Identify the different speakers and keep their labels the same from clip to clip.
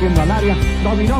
Speaker 1: metiendo al área, dominó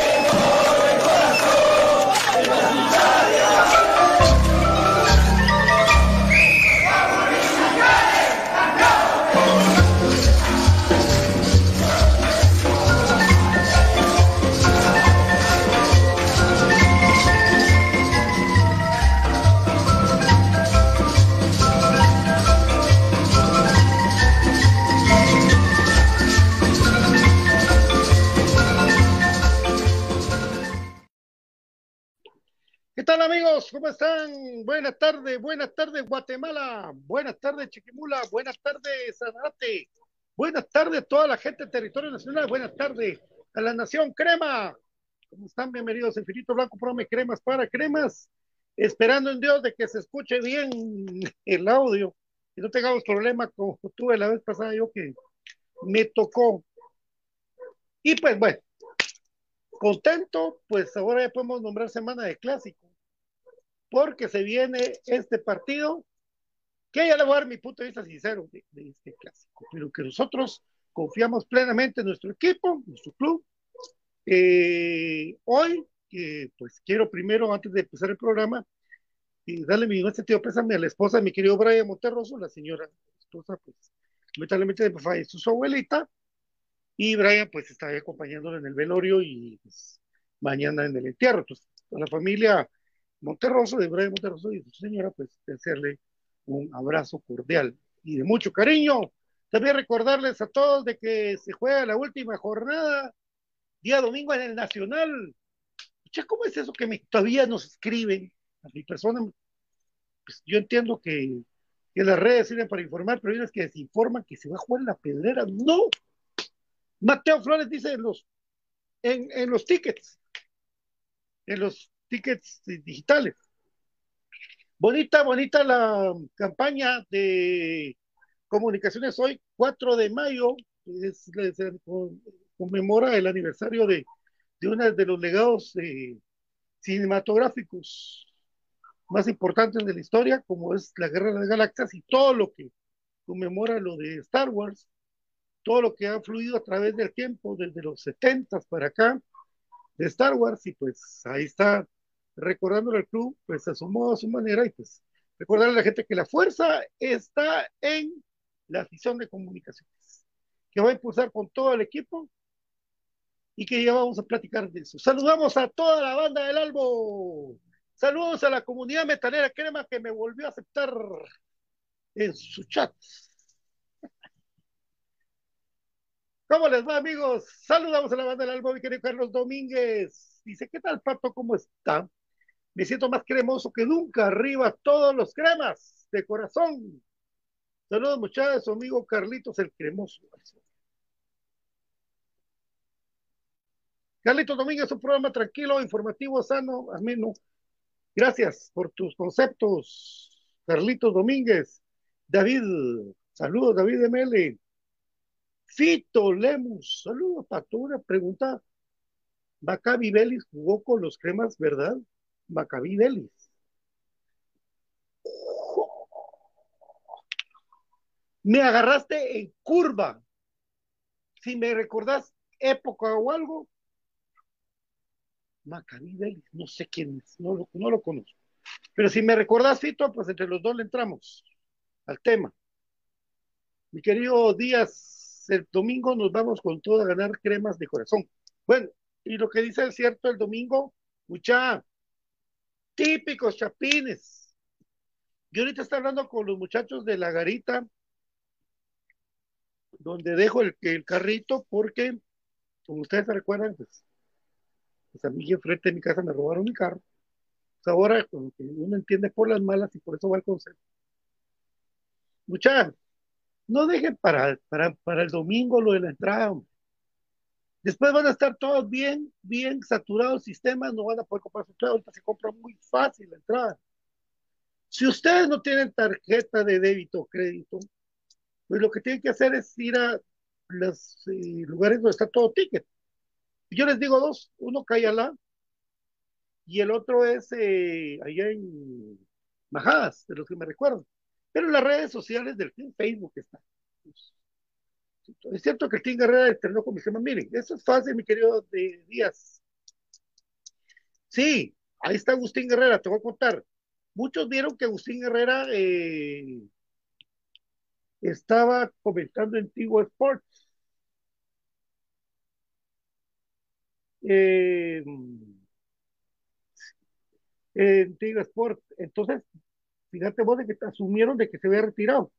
Speaker 2: ¿Cómo están? Buenas tardes, buenas tardes Guatemala, buenas tardes Chiquimula, buenas tardes Sanarate, buenas tardes toda la gente del territorio nacional, buenas tardes a la nación crema. ¿Cómo están? Bienvenidos a Infinito Blanco Prome Cremas para Cremas, esperando en Dios de que se escuche bien el audio y no tengamos problema como tuve la vez pasada yo que me tocó. Y pues bueno, contento, pues ahora ya podemos nombrar semana de clásico, porque se viene este partido, que ya le voy a dar mi punto de vista sincero de, este clásico, pero que nosotros confiamos plenamente en nuestro equipo, nuestro club. Eh, hoy, eh, pues quiero primero, antes de empezar el programa, y darle mi más sentido pésame a la esposa de mi querido Brian Monterroso, la señora esposa, pues, lamentablemente falleció su abuelita, y Brian pues está acompañándolo en el velorio y pues, mañana en el entierro. Entonces, a la familia Monterroso, de Brian Monterroso y su señora, pues hacerle un abrazo cordial y de mucho cariño. También recordarles a todos de que se juega la última jornada, día domingo en el Nacional. Pucha, ¿Cómo es eso que me, todavía nos escriben a mi persona? Pues yo entiendo que, las redes sirven para informar, pero hay unas que desinforman que se va a jugar en la pedrera. No, Mateo Flores dice en los, en, en los tickets, en los tickets digitales. Bonita, bonita la campaña de comunicaciones hoy, 4 de mayo, es, es, conmemora el aniversario de, de uno de los legados eh, cinematográficos más importantes de la historia, como es la Guerra de las Galaxias y todo lo que conmemora lo de Star Wars todo lo que ha fluido a través del tiempo, desde los 70 para acá, de Star Wars, y pues ahí está recordándole al club, pues a su modo, a su manera, y pues recordarle a la gente que la fuerza está en la afición de comunicaciones, que va a impulsar con todo el equipo y que ya vamos a platicar de eso. Saludamos a toda la banda del Albo. Saludos a la comunidad metalera crema que me volvió a aceptar en su chat. ¿Cómo les va, amigos? Saludamos a la banda del Albo, mi querido Carlos Domínguez. Dice, ¿qué tal, Pato? ¿Cómo está? Me siento más cremoso que nunca. Arriba todos los cremas de corazón. Saludos, muchachos, amigo Carlitos el Cremoso. Carlitos Domínguez, un programa tranquilo, informativo, sano, ameno. Gracias por tus conceptos, Carlitos Domínguez. David, saludos, David Mele. Fito Lemus, saludos, Pato. Una pregunta. Maccabi Vélez jugó con los cremas, ¿verdad? Maccabi Vélez. Me agarraste en curva. Si me recordás época o algo, Maccabi Vélez, no sé quién es, no lo, no lo conozco. Pero si me recordás, Fito, pues entre los dos le entramos al tema. Mi querido Díaz, el domingo nos vamos con todo a ganar cremas de corazón. Bueno, y lo que dice el cierto el domingo, mucha típicos chapines. Yo ahorita estoy hablando con los muchachos de la garita, donde dejo el, el carrito, porque, como ustedes se recuerdan, pues, pues a mí enfrente de mi casa me robaron mi carro. Pues ahora, como que uno entiende por las malas y por eso va el consejo. Muchachos, no dejen para, para, para el domingo lo de la entrada. Después van a estar todos bien, bien saturados sistemas, no van a poder comprar su entrada. Ahorita se compra muy fácil la entrada. Si ustedes no tienen tarjeta de débito o crédito, pues lo que tienen que hacer es ir a los eh, lugares donde está todo ticket. Yo les digo dos, uno Cayala y el otro es eh, allá en Majadas, de los que me recuerdo. Pero las redes sociales del Facebook está. Es cierto que el Team Guerrera entrenó con mi tema, miren, eso es fácil, mi querido de Díaz. Sí, ahí está Agustín Guerrera, te voy a contar. Muchos vieron que Agustín Herrera eh, estaba comentando en Tigo Sports. Eh, en Tigo Sports. Entonces, fíjate vos de que asumieron de que se había retirado.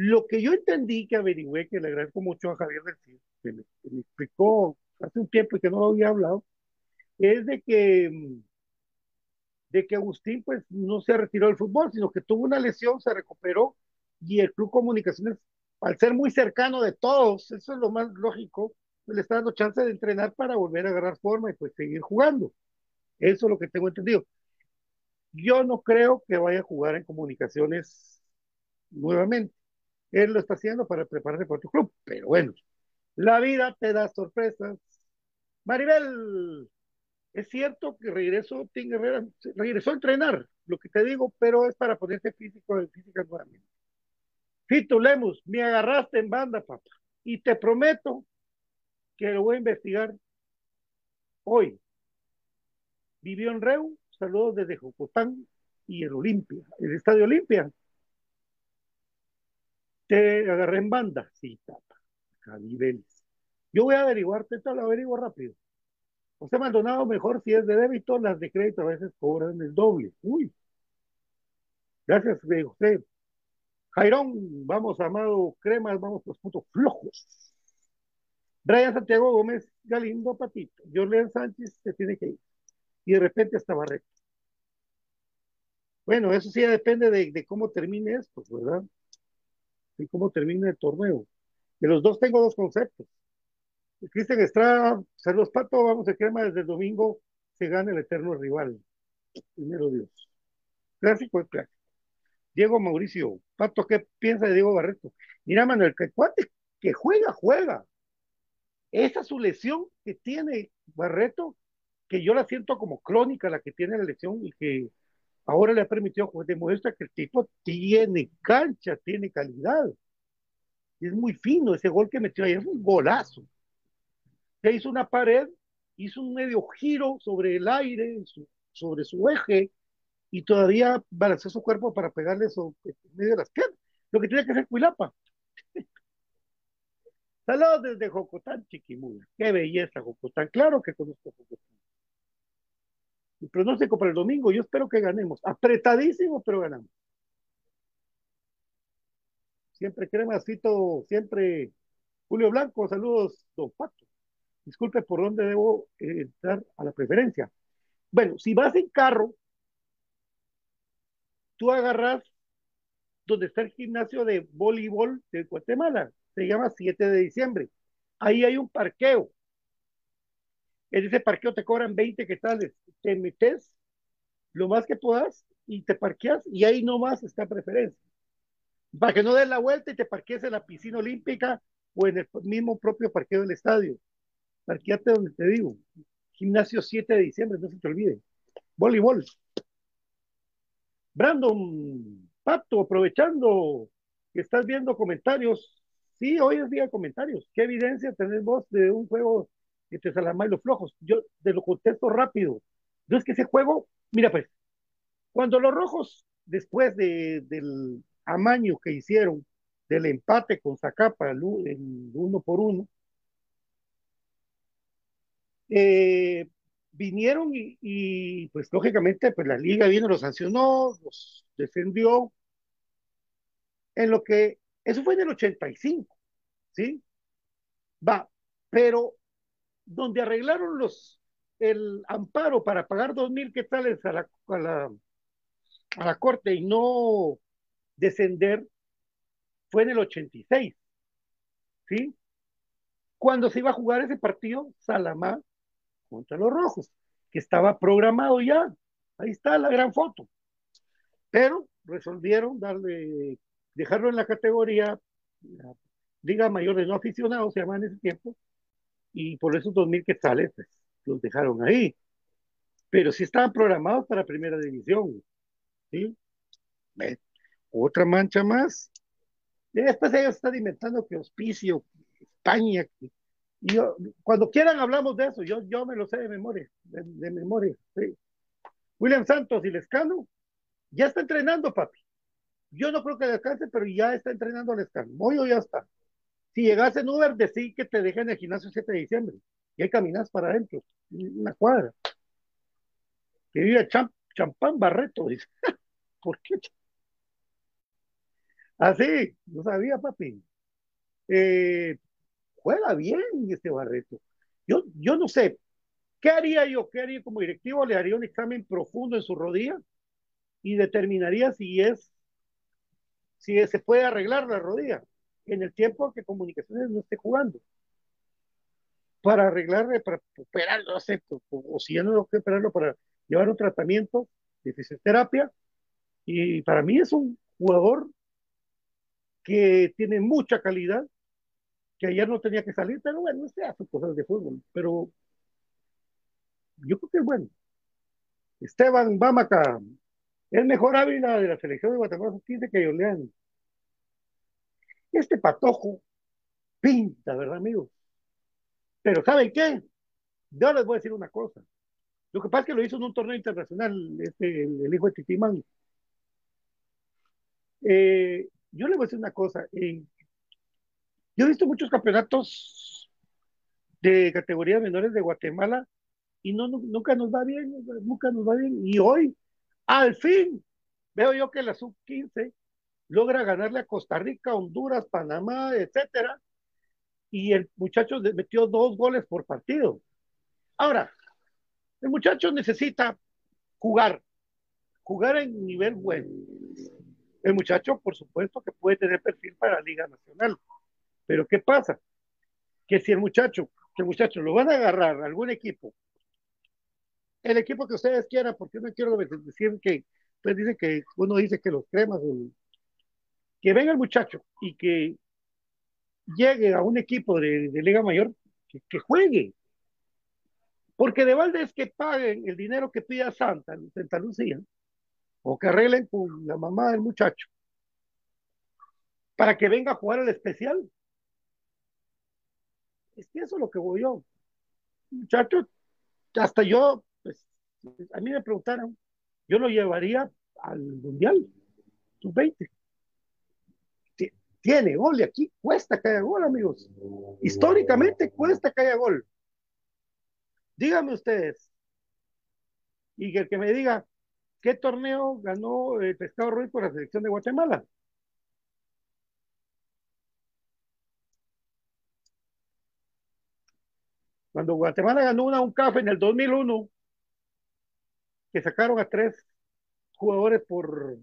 Speaker 2: Lo que yo entendí que averigüé, que le agradezco mucho a Javier del Cid, que me, que me explicó hace un tiempo y que no lo había hablado, es de que de que Agustín pues no se retiró del fútbol, sino que tuvo una lesión, se recuperó y el Club Comunicaciones, al ser muy cercano de todos, eso es lo más lógico, pues, le está dando chance de entrenar para volver a agarrar forma y pues seguir jugando. Eso es lo que tengo entendido. Yo no creo que vaya a jugar en Comunicaciones nuevamente. Él lo está haciendo para prepararse para otro club, pero bueno, la vida te da sorpresas. Maribel, es cierto que regresó Herrera, regresó a entrenar, lo que te digo, pero es para ponerse físico en física nuevamente. Fito Lemus, me agarraste en banda, papá, y te prometo que lo voy a investigar hoy. Vivió en Reu, saludos desde Jocotán y el Olimpia, el Estadio Olimpia. Te agarré en banda, sí, papá, a niveles. Yo voy a averiguarte, te lo averiguo rápido. José Maldonado, mejor si es de débito, las de crédito a veces cobran el doble. Uy. Gracias, eh, José. Jairón, vamos, Amado Cremas, vamos los puntos flojos. Brian Santiago Gómez, Galindo Patito. Jorlean Sánchez se tiene que ir. Y de repente estaba recto. Bueno, eso sí depende de, de cómo termine esto, ¿verdad? Y cómo termine el torneo. De los dos tengo dos conceptos. Cristian Estrada, saludos Pato, vamos a crema desde el domingo, se gana el eterno rival. Primero Dios. Clásico es clásico. Diego Mauricio, Pato, ¿qué piensa de Diego Barreto? Mira, Manuel, que que juega, juega. Esa su lesión que tiene Barreto, que yo la siento como crónica, la que tiene la lesión y que ahora le ha permitido, pues, demuestra que el tipo tiene cancha, tiene calidad. Es muy fino ese gol que metió ayer, es un golazo se hizo una pared, hizo un medio giro sobre el aire, sobre su eje, y todavía balanceó su cuerpo para pegarle sobre en medio de las piernas. Lo que tenía que hacer Cuilapa. Saludos desde Jocotán, Chiquimula. Qué belleza, Jocotán. Claro que conozco Jocotán. El pronóstico para el domingo, yo espero que ganemos. Apretadísimo, pero ganamos. Siempre cremasito, siempre Julio Blanco, saludos, don Pato disculpe, ¿por dónde debo eh, entrar a la preferencia? Bueno, si vas en carro, tú agarras donde está el gimnasio de voleibol de Guatemala, se llama 7 de diciembre. Ahí hay un parqueo. En ese parqueo te cobran 20 quetzales. Te metes lo más que puedas y te parqueas y ahí nomás está preferencia. Para que no des la vuelta y te parquees en la piscina olímpica o en el mismo propio parqueo del estadio. Parqueate donde te digo. Gimnasio 7 de diciembre, no se te olvide. Voleibol. Brandon, Pato, aprovechando que estás viendo comentarios. Sí, hoy es día de comentarios. ¿Qué evidencia tenés vos de un juego que te y los flojos? Yo te lo contesto rápido. Yo es que ese juego, mira pues, cuando los rojos, después de, del amaño que hicieron, del empate con Zacapa, el uno por uno, eh, vinieron y, pues lógicamente pues la liga vino, los sancionó, los defendió, en lo que, eso fue en el 85, ¿sí? Va, pero donde arreglaron los, el amparo para pagar dos mil quetzales a la, a la, corte y no descender, fue en el 86, ¿sí? cuando se iba a jugar ese partido, Salamá contra los Rojos, que estaba programado ya. Ahí está la gran foto. Pero resolvieron darle, dejarlo en la categoría la Liga Mayor de No Aficionados, se llama en ese tiempo, y por esos 2.000 quetzales, pues, los dejaron ahí. Pero sí estaban programados para Primera División. ¿sí? Otra mancha más. Después ellos están inventando que Hospicio, España. Cuando quieran hablamos de eso, yo, yo me lo sé de memoria, de, de memoria. Sí. William Santos y Lescano ya está entrenando, papi. Yo no creo que descanse, pero ya está entrenando Lescano. Moyo ya está. Si llegas en Uber, decí que te dejen en el gimnasio el 7 de diciembre. Y ahí caminas para adentro, una cuadra. Que vive Champ, Champán Barreto, dice. ¿Por qué? Así, no sabía, papi. Eh, juega bien este Barreto. Yo, yo no sé, ¿qué haría yo? ¿Qué haría como directivo? Le haría un examen profundo en su rodilla y determinaría si es, si se puede arreglar la rodilla en el tiempo que comunicaciones no esté jugando. Para arreglarle, para operarlo, acepto, o, si ya no tengo que operarlo, para llevar un tratamiento de fisioterapia. Y para mí es un jugador que tiene mucha calidad, que ayer no tenía que salir, pero bueno, no sé, hace cosas de fútbol, pero yo creo que es bueno. Esteban Bamaca, el mejor Ávila de la selección de Guatemala 15 que Yolean. Este patojo pinta, ¿verdad, amigos? Pero ¿saben qué? Yo les voy a decir una cosa. Lo que pasa es que lo hizo en un torneo internacional, este, el, el hijo de Titimán. Eh, yo les voy a decir una cosa. Eh, yo he visto muchos campeonatos de categorías menores de Guatemala y no, no, nunca nos va bien, nunca nos va bien. Y hoy, al fin, veo yo que la sub-15 logra ganarle a Costa Rica, Honduras, Panamá, etcétera, y el muchacho metió dos goles por partido. Ahora, el muchacho necesita jugar, jugar en nivel bueno. El muchacho, por supuesto, que puede tener perfil para la Liga Nacional. Pero ¿qué pasa? Que si el muchacho, que el muchacho lo van a agarrar a algún equipo, el equipo que ustedes quieran, porque no quiero decir que, pues dicen que uno dice que los cremas, el, que venga el muchacho y que llegue a un equipo de, Liga Mayor, que, juegue. Porque de balde es que paguen el dinero que pida Santa, Santa Lucía, o que arreglen con la mamá del muchacho, para que venga a jugar al especial. Es que eso es lo que voy yo. Muchacho, hasta yo, pues, a mí me preguntaron, yo lo llevaría al Mundial, sub-20 tiene gol y aquí cuesta que haya gol, amigos. Históricamente cuesta que haya gol. Díganme ustedes. Y que el que me diga, ¿qué torneo ganó el Pescado Ruiz por la selección de Guatemala? Cuando Guatemala ganó una un café en el 2001, que sacaron a tres jugadores por,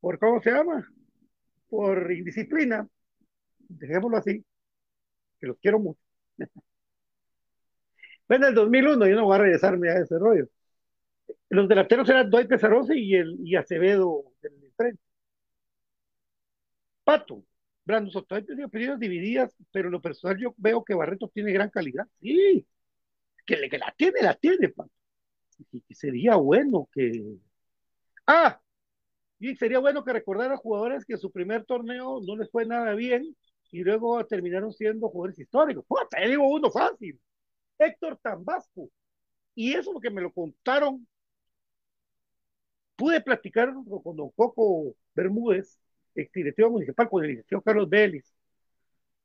Speaker 2: por ¿cómo se llama? Por indisciplina, dejémoslo así, que los quiero mucho. Bueno, en el 2001 yo no voy a regresarme a ese rollo. Los delanteros eran Dwight Pesarosa y, el, Acevedo del frente. Pato, Brando Soto, hay opiniones divididas, pero lo personal yo veo que Barreto tiene gran calidad. Sí, que, que la tiene, la tiene, Pato. Y que sería bueno que... Ah, y sería bueno que recordara a jugadores que su primer torneo no les fue nada bien y luego terminaron siendo jugadores históricos. Puta, digo uno fácil. Héctor Tambasco. Y eso es lo que me lo contaron. Pude platicar con don Coco Bermúdez, exdirectivo municipal, con el licenciado Carlos Vélez.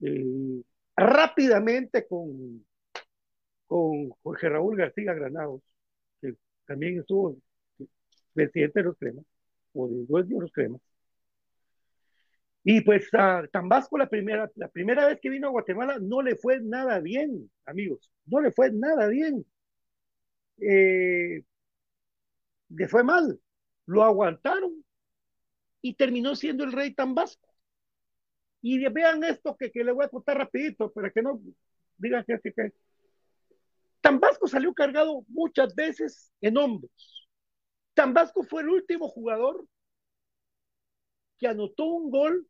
Speaker 2: Eh, rápidamente con, con Jorge Raúl García Granados, que también estuvo presidente de los cremas o de dos los cremas. Y pues a Tambasco la primera, la primera vez que vino a Guatemala no le fue nada bien, amigos, no le fue nada bien. Eh, le fue mal, lo aguantaron y terminó siendo el rey Tambasco. Y vean esto que, que le voy a contar rapidito para que no, digan que, que, que. Tambasco salió cargado muchas veces en hombros. Tambasco fue el último jugador que anotó un gol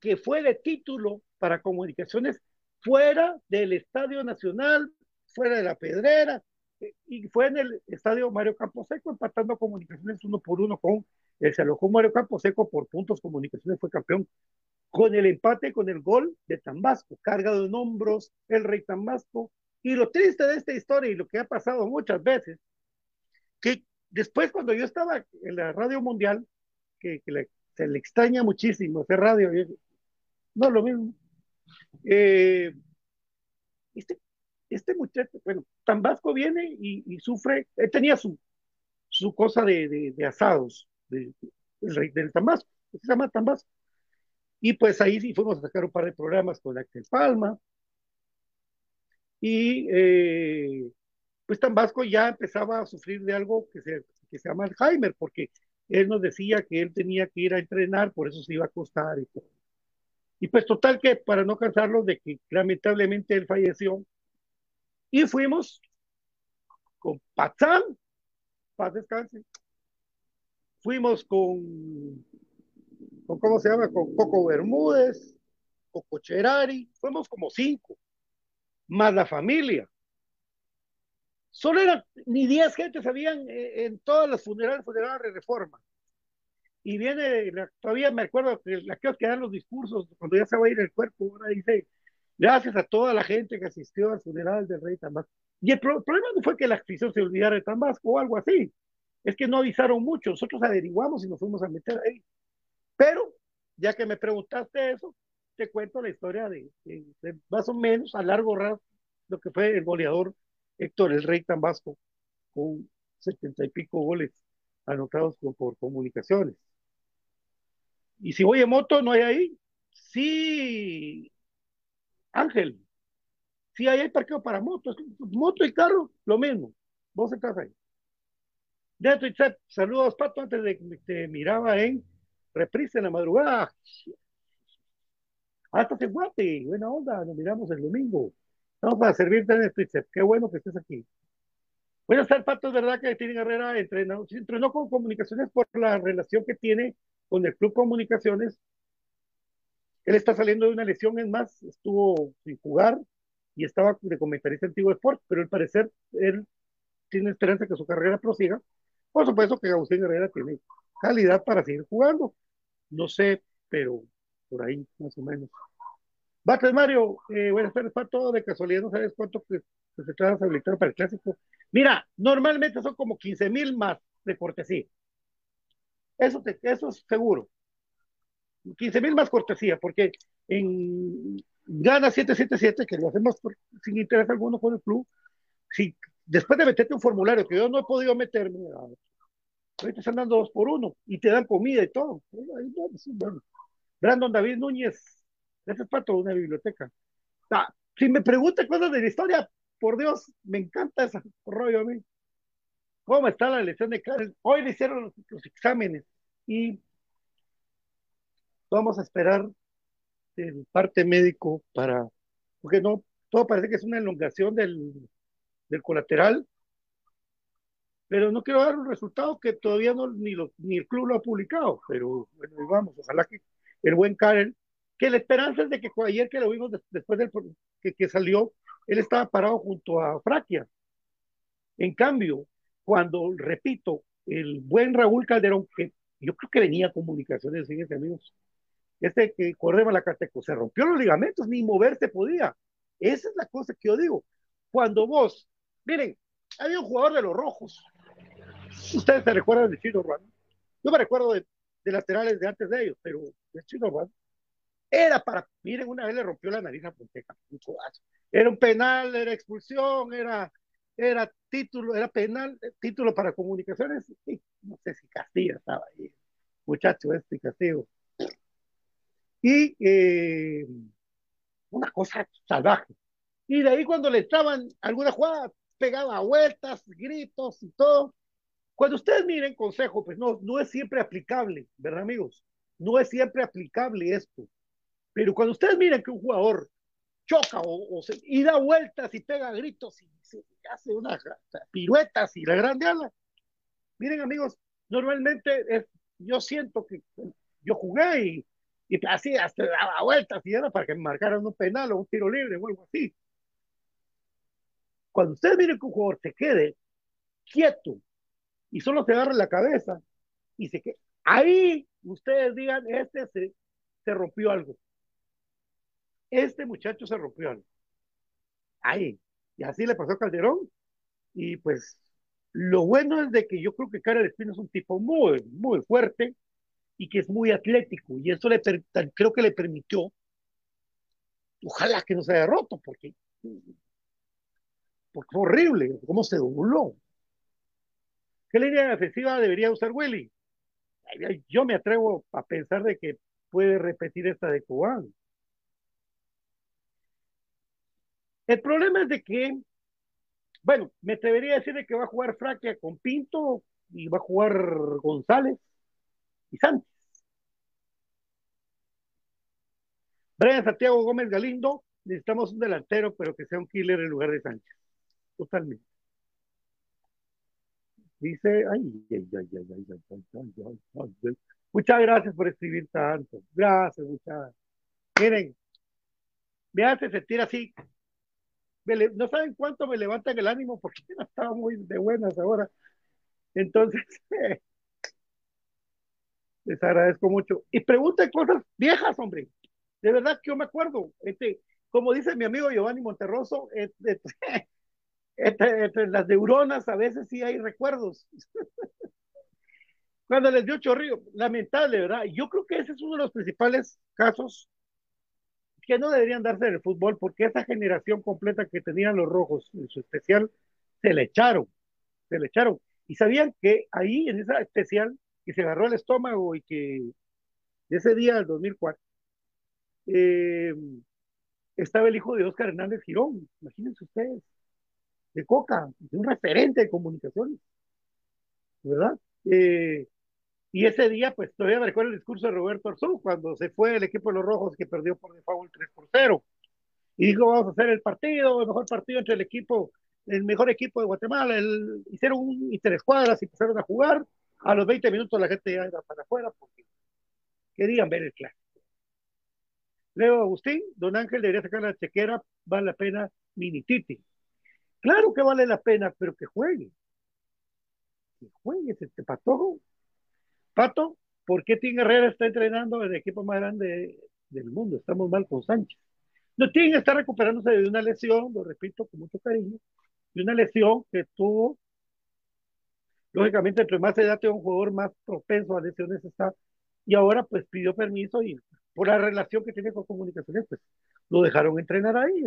Speaker 2: que fue de título para comunicaciones fuera del Estadio Nacional, fuera de la Pedrera, y fue en el Estadio Mario Camposeco, empatando comunicaciones uno por uno con el se alojó Mario Camposeco por puntos, comunicaciones fue campeón con el empate, con el gol de Tambasco, cargado en hombros el rey Tambasco. Y lo triste de esta historia y lo que ha pasado muchas veces, que después cuando yo estaba en la radio mundial, que, se le extraña muchísimo hacer radio, no lo mismo. Eh, este, este muchacho, bueno, Tambasco viene y, sufre, él tenía su, su cosa de, de, de asados de, del, del Tambasco, se llama Tambasco. Y pues ahí sí fuimos a sacar un par de programas con Axel Palma. Y eh, pues Tambasco ya empezaba a sufrir de algo que se, que se llama Alzheimer, porque él nos decía que él tenía que ir a entrenar, por eso se iba a acostar y. Y pues total que para no cansarlo de que lamentablemente él falleció, y fuimos con Pazán, paz descanse, fuimos con, con, ¿cómo se llama? Con Coco Bermúdez, Coco Cherari, fuimos como cinco, más la familia. Solo eran, ni diez gentes habían eh, en todas las funerales, funerales de reforma. Y viene, la, todavía me acuerdo que la que dan los discursos, cuando ya se va a ir el cuerpo, ahora dice, gracias a toda la gente que asistió al funeral del rey Tambasco. Y el pro problema no fue que la afición se olvidara de Tambasco o algo así, es que no avisaron mucho, nosotros averiguamos y nos fuimos a meter ahí. Pero, ya que me preguntaste eso, te cuento la historia de, de, de más o menos a largo rato lo que fue el goleador Héctor el Rey Tambasco, con setenta y pico goles anotados por, comunicaciones. Y si voy en moto, no hay ahí. Sí, Ángel, sí hay, hay parqueo para motos, moto y carro, lo mismo. Vos estás ahí. De Twitch, saludos, Pato, antes de que te miraba en reprise en la madrugada. Hasta se guate, buena onda, nos miramos el domingo. Vamos para servirte en el Twitch, qué bueno que estés aquí. Buenas tardes, Pato, es verdad que Tiene Herrera entrenó, entrenó con comunicaciones por la relación que tiene con el Club Comunicaciones. Él está saliendo de una lesión, es más, estuvo sin jugar y estaba de comentarista antiguo de Sport, pero al parecer él tiene esperanza que su carrera prosiga por supuesto que Agustín Herrera tiene calidad para seguir jugando. No sé, pero por ahí más o menos. Bates Mario, eh, buenas tardes, Pato. De casualidad, ¿no sabes cuánto que, que se trata habilitar para el clásico? Mira, normalmente son como 15 mil más de cortesía. Eso, es seguro. 15 mil más cortesía, porque en Gana 777, que lo hacemos por, sin interés alguno con el club, si después de meterte un formulario que yo no he podido meterme, ahorita están dando dos por uno y te dan comida y todo. Brandon David Núñez, ese es para toda una biblioteca. Ah, si me preguntan cosas de la historia, por Dios, me encanta ese rollo a mí. ¿Cómo está la elección de Karen? Hoy le hicieron los, exámenes y vamos a esperar el parte médico para, porque no, todo parece que es una elongación del, del colateral, pero no quiero dar un resultado que todavía no, ni, ni el club lo ha publicado, pero bueno, vamos, ojalá que el buen Karen, que la esperanza es de que ayer que lo vimos de, después del que, que, salió, él estaba parado junto a Fraquia. En cambio, cuando, repito, el buen Raúl Calderón, que yo creo que venía a comunicaciones, fíjense amigos, este que correba la Cateco, se rompió los ligamentos, ni moverse podía. Esa es la cosa que yo digo. Cuando vos Miren, había un jugador de los rojos. Ustedes se recuerdan de Chino Ruano. Yo me recuerdo de, de, laterales de antes de ellos, pero de Chino Ruano. Era para, miren, una vez le rompió la nariz a Fonseca, un codazo. Era un penal, era expulsión, era, era título, era penal, título para comunicaciones. Y no sé si Castilla estaba ahí, muchacho este Castillo. Y eh, una cosa salvaje. Y de ahí cuando le estaban alguna jugada, pegaba vueltas, gritos y todo. Cuando ustedes miren consejo, pues no, no es siempre aplicable, ¿verdad, amigos? No es siempre aplicable esto. Pero cuando ustedes miren que un jugador choca o, se, y da vueltas y pega gritos y se hace unas piruetas y la grande ala. Miren amigos, normalmente es, yo siento que yo jugué y, y así hasta daba vueltas y era para que me marcaran un penal o un tiro libre o algo así. Cuando ustedes miren que un jugador se quede quieto y solo se agarra la cabeza y se queda, ahí ustedes digan, este se, se rompió algo. Este muchacho se rompió. Ahí. Y así le pasó a Calderón. Y pues lo bueno es de que yo creo que Karel Espino es un tipo muy, muy fuerte y que es muy atlético. Y eso le creo que le permitió, ojalá que no se haya roto, porque, porque fue horrible cómo se dobló. ¿Qué línea defensiva debería usar Willy? Yo me atrevo a pensar de que puede repetir esta de Cubán. El problema es de que, bueno, me atrevería a decir de que va a jugar Fraquia con Pinto y va a jugar González y Sánchez. Brian Santiago Gómez Galindo, necesitamos un delantero, pero que sea un killer en lugar de Sánchez. Totalmente. Dice, ay, ay, ay, ay, ay, ay. Muchas gracias por escribir tanto. Gracias, muchas. Miren, me hace sentir así. No saben cuánto me levantan el ánimo porque no estaba muy de buenas ahora. Entonces, les agradezco mucho. Y pregunten cosas viejas, hombre. De verdad que yo me acuerdo. Este, como dice mi amigo Giovanni Monterroso, entre, entre las neuronas a veces sí hay recuerdos. Cuando les dio chorrillo, lamentable, ¿verdad? Yo creo que ese es uno de los principales casos que no deberían darse en el fútbol, porque esa generación completa que tenían los rojos en su especial, se le echaron, se le echaron. Y sabían que ahí, en esa especial, que se agarró el estómago y que ese día del 2004, eh, estaba el hijo de Oscar Hernández Girón, imagínense ustedes, de Coca, de un referente de comunicaciones, ¿verdad? Eh, y ese día, pues todavía me recuerdo el discurso de Roberto Arzú, cuando se fue el equipo de los Rojos que perdió por default 3 por 0. Y dijo, vamos a hacer el partido, el mejor partido entre el equipo, el mejor equipo de Guatemala. El, hicieron un y tres cuadras y empezaron a jugar. A los 20 minutos la gente ya iba para afuera porque querían ver el clásico. Leo Agustín, don Ángel debería sacar la chequera, vale la pena Minititi. Claro que vale la pena, pero que juegue. Que juegue ese patojo Pato, ¿por qué Tim Herrera está entrenando en el equipo más grande del mundo? Estamos mal con Sánchez. No, Tim está recuperándose de una lesión, lo repito con mucho cariño, de una lesión que tuvo. Lógicamente, entre más edad tiene un jugador más propenso a lesiones está. Y ahora, pues pidió permiso y por la relación que tiene con comunicaciones, pues lo dejaron entrenar ahí.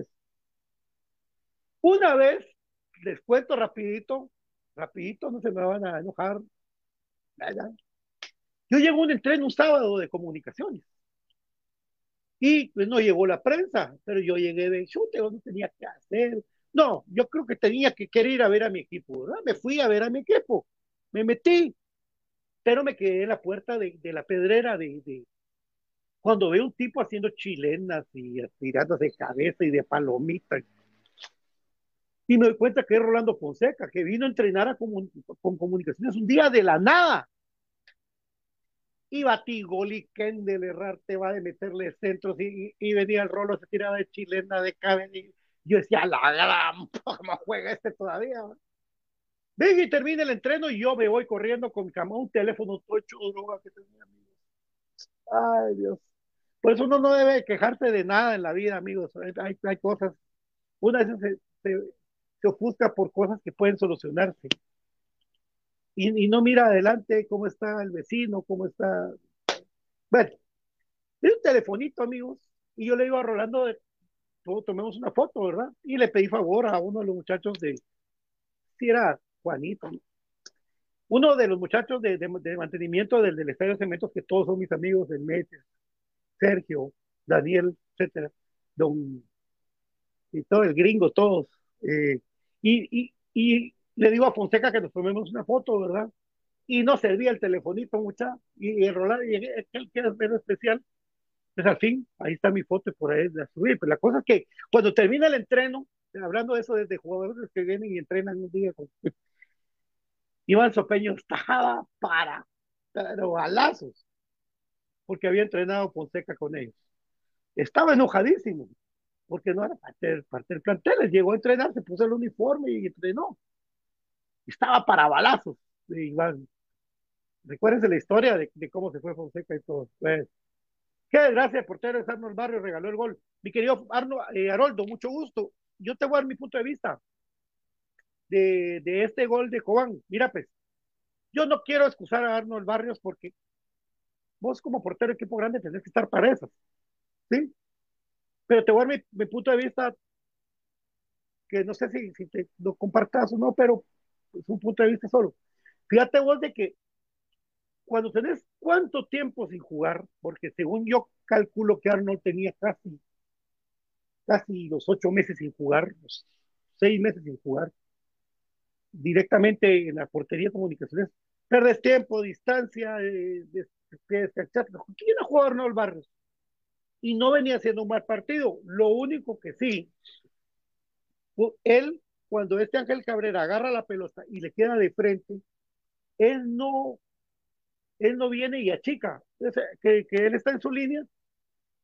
Speaker 2: Una vez, les cuento rapidito, rapidito, no se me van a enojar. Yo llego un entreno un sábado de comunicaciones. Y pues no llegó la prensa, pero yo llegué de chute, no tenía que hacer. No, yo creo que tenía que querer ir a ver a mi equipo, ¿verdad? Me fui a ver a mi equipo, me metí, pero me quedé en la puerta de, de la pedrera de, de, cuando veo un tipo haciendo chilenas y tirándose de cabeza y de palomitas. Y me doy cuenta que es Rolando Fonseca, que vino a entrenar a comun con comunicaciones un día de la nada y Batigoli, Kendall Errarte va de meterle centros y, venía el rolo, se tiraba de chilena, de cabeza. Y yo decía, la gran, ¿cómo juega este todavía? Venga y termina el entreno y yo me voy corriendo con un teléfono todo hecho droga que tenía, amigos. Ay, Dios. Por eso uno no debe quejarse de nada en la vida, amigos. Hay, hay cosas, una vez se, se, se ofusca por cosas que pueden solucionarse y, y, no mira adelante cómo está el vecino, cómo está. Bueno, es un telefonito, amigos, y yo le digo a Rolando, de, tomemos una foto, ¿verdad? Y le pedí favor a uno de los muchachos de, si era Juanito, uno de los muchachos de, de, mantenimiento del, del Estadio de Cementos, que todos son mis amigos, el Metes, Sergio, Daniel, etcétera, don, y todo el gringo, todos. Eh, y, y, y le digo a Fonseca que nos tomemos una foto, ¿verdad? Y no servía el telefonito, mucha, y, y Rolando, y el que menos especial, pues al fin, ahí está mi foto por ahí la subí. Pero la cosa es que cuando termina el entreno, hablando de eso desde jugadores que vienen y entrenan un día con... Iván Sopeño estaba para, pero balazos, porque había entrenado Fonseca con ellos. Estaba enojadísimo, porque no era parte parte del plantel. Llegó a entrenar, se puso el uniforme y entrenó. Estaba para balazos de Iván. Recuérdense la historia de, cómo se fue Fonseca y todo. Pues, qué desgracia, portero de Arnold Barrio regaló el gol. Mi querido Arno, eh, mucho gusto. Yo te voy a dar mi punto de vista de, de este gol de Cobán. Mira, pues, yo no quiero excusar a Arnold Barrios porque vos como portero de equipo grande tenés que estar para esas. ¿Sí? Pero te voy a dar mi, mi punto de vista que no sé si, si te lo compartas o no, pero es un punto de vista solo. Fíjate vos de que cuando tenés cuánto tiempo sin jugar, porque según yo calculo que Arnold tenía casi, casi los ocho meses sin jugar, los seis meses sin jugar, directamente en la portería de comunicaciones, perdes tiempo, distancia, eh, des- descachar. ¿Quién ha jugado Arnold Barrios? Y no venía haciendo un mal partido. Lo único que sí, él, cuando este Ángel Cabrera agarra la pelota y le queda de frente, él no, él no viene y achica, que, que él está en su línea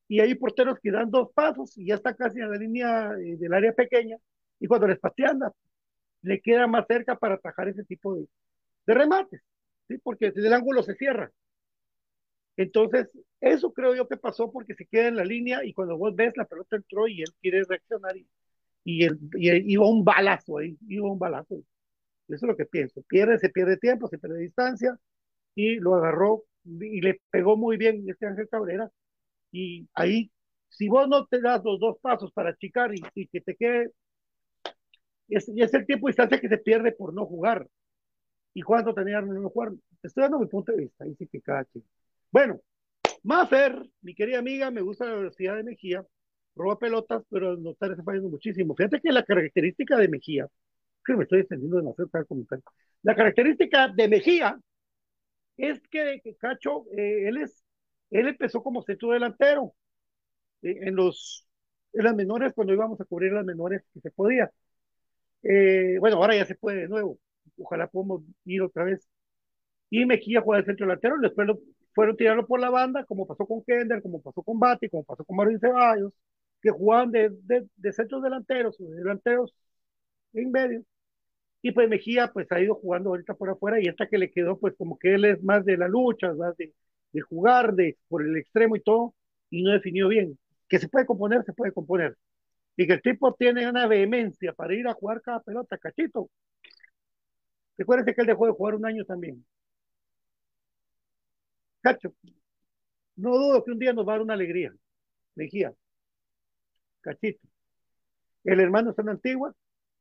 Speaker 2: y hay porteros que dan dos pasos y ya está casi en la línea eh, del área pequeña y cuando les patean le queda más cerca para atajar ese tipo de, de remates, ¿sí? porque desde el ángulo se cierra. Entonces, eso creo yo que pasó porque se queda en la línea y cuando vos ves la pelota entró y él quiere reaccionar y, y, él, y iba un balazo ahí, iba un balazo. Eso es lo que pienso. Pierde, se pierde tiempo, se pierde distancia y lo agarró y le pegó muy bien este Ángel Cabrera. Y ahí, si vos no te das los dos pasos para achicar y, que te quede, es, es el tiempo y distancia que se pierde por no jugar. ¿Y cuánto tenía de no jugar? Estoy dando mi punto de vista, ahí sí que cada. Bueno, Mafer, mi querida amiga, me gusta la velocidad de Mejía, roba pelotas, pero no está fallando muchísimo. Fíjate que la característica de Mejía, que me estoy extendiendo demasiado para comentar, la característica de Mejía es que, Cacho, eh, él es, él empezó como centro delantero eh, en los, en las menores, cuando íbamos a cubrir las menores que se podía. Eh, bueno, ahora ya se puede de nuevo. Ojalá podamos ir otra vez. Y Mejía juega de centro delantero, después lo fueron tirarlo por la banda, como pasó con Kender, como pasó con Bati, como pasó con Marvin Ceballos, que jugaban de, de, de centros delanteros, de delanteros en medio. Y pues Mejía pues ha ido jugando ahorita por afuera y esta que le quedó pues como que él es más de la lucha, más de, de jugar de, por el extremo y todo, y no definió bien. Que se puede componer, se puede componer. Y que el tipo tiene una vehemencia para ir a jugar cada pelota, cachito. Recuérdense que él dejó de jugar un año también. Cacho, no dudo que un día nos va a dar una alegría. Mejía, cachito. El hermano está en Antigua,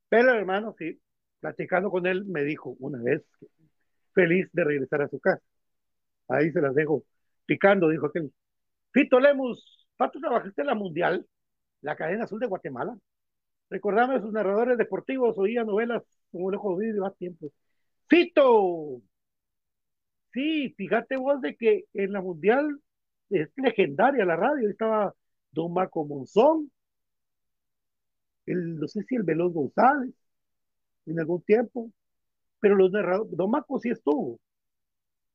Speaker 2: pero el hermano, sí, platicando con él, me dijo una vez, feliz de regresar a su casa. Ahí se las dejo picando, dijo aquel. Fito Lemus, Pato, trabajaste en la Mundial, la cadena azul de Guatemala. Recordame a sus narradores deportivos, oía novelas como lejos de más tiempo. Fito, sí, fíjate vos de que en la Mundial es legendaria la radio, estaba Don Marco Monzón, el, no sé si el Veloz González, en algún tiempo, pero los narradores, Don Marco sí estuvo.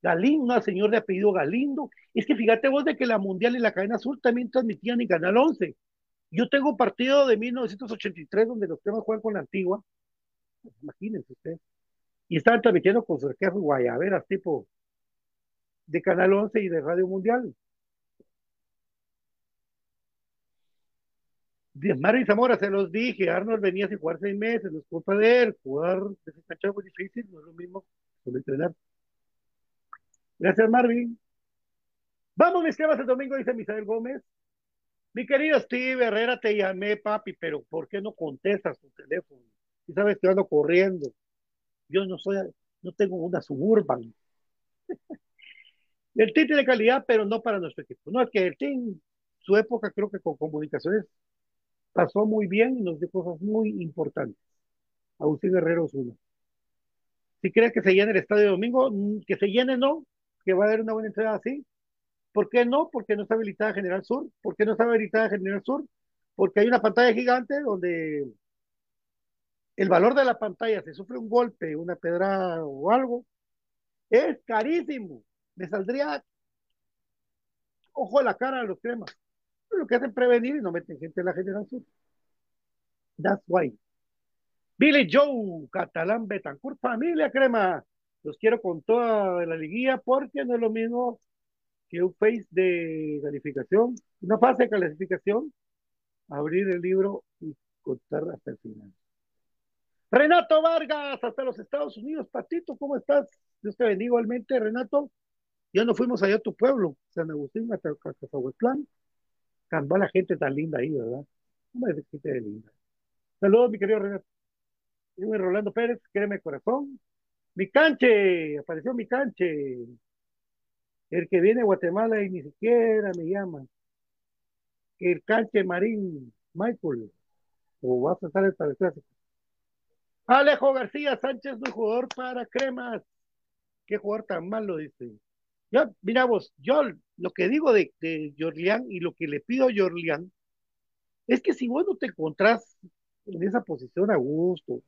Speaker 2: Galindo, un señor de apellido Galindo. Es que fíjate vos de que la Mundial y la cadena azul también transmitían en Canal 11. Yo tengo un partido de 1983 donde los temas juegan con la antigua. Imagínense ustedes. Y estaban transmitiendo con jefes guayaberas, tipo de Canal 11 y de Radio Mundial. Marvin Zamora, se los dije, Arnold venía sin jugar seis meses, no es culpa de él, jugar de ese cancha es muy difícil, no es lo mismo como entrenar. Gracias, Marvin. Vamos, mis temas el domingo, dice Misael Gómez. Mi querido Steve Herrera, te llamé, papi, pero ¿por qué no contestas tu teléfono? Si sabes que ando corriendo. Yo no soy, no tengo una suburban. el team tiene calidad, pero no para nuestro equipo. No, es que el team, su época creo que con comunicaciones pasó muy bien y nos dio cosas muy importantes. Agustín Guerrero Osuna. Si crees que se llene el estadio de domingo, que se llene, no, que va a haber una buena entrada así, ¿Por qué no? Porque no está habilitada General Sur. ¿Por qué no está habilitada General Sur? Porque hay una pantalla gigante donde el valor de la pantalla, si sufre un golpe, una pedrada o algo, es carísimo. Me saldría ojo a la cara a los cremas. Lo que hacen prevenir y no meten gente en la General Sur. That's why. Billy Joe, Catalán Betancourt, familia crema. Los quiero con toda la liguilla porque no es lo mismo que un face de calificación, una fase de calificación, abrir el libro y contar hasta el final. Renato Vargas, hasta los Estados Unidos. Patito, ¿cómo estás? Dios te bendiga igualmente, Renato. Ya no fuimos allá a tu pueblo, San Agustín, hasta Cambó la gente tan linda ahí, ¿verdad? ¿Cómo es gente linda? Saludos, mi querido Renato. Rolando Pérez, créeme corazón. Mi canche, apareció mi canche. El que viene a Guatemala y ni siquiera me llama. El canche Marín, Michael. O vas a estar clásico. Alejo García Sánchez, no jugador para cremas. Qué jugador tan malo, dice. Yo, mira vos, yo lo que digo de, de y lo que le pido a Jorlián es que si vos no te encontrás en esa posición a gusto,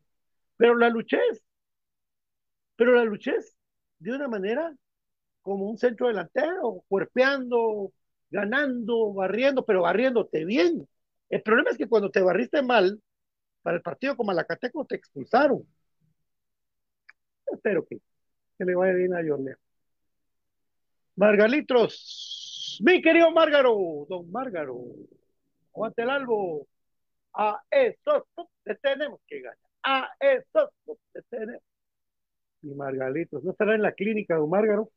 Speaker 2: pero la luches, pero la luches de una manera como un centro delantero, cuerpeando, ganando, barriendo, pero barriéndote bien. El problema es que cuando te barriste mal, para el partido como Malacateco te expulsaron. Espero que, que le vaya bien a Jorlea. Margalitros, mi querido Márgaro, don Márgaro, aguante el albo. A estos tenemos que ganar. A estos tenemos. Y Margalitos, ¿no estará en la clínica, don Márgaro?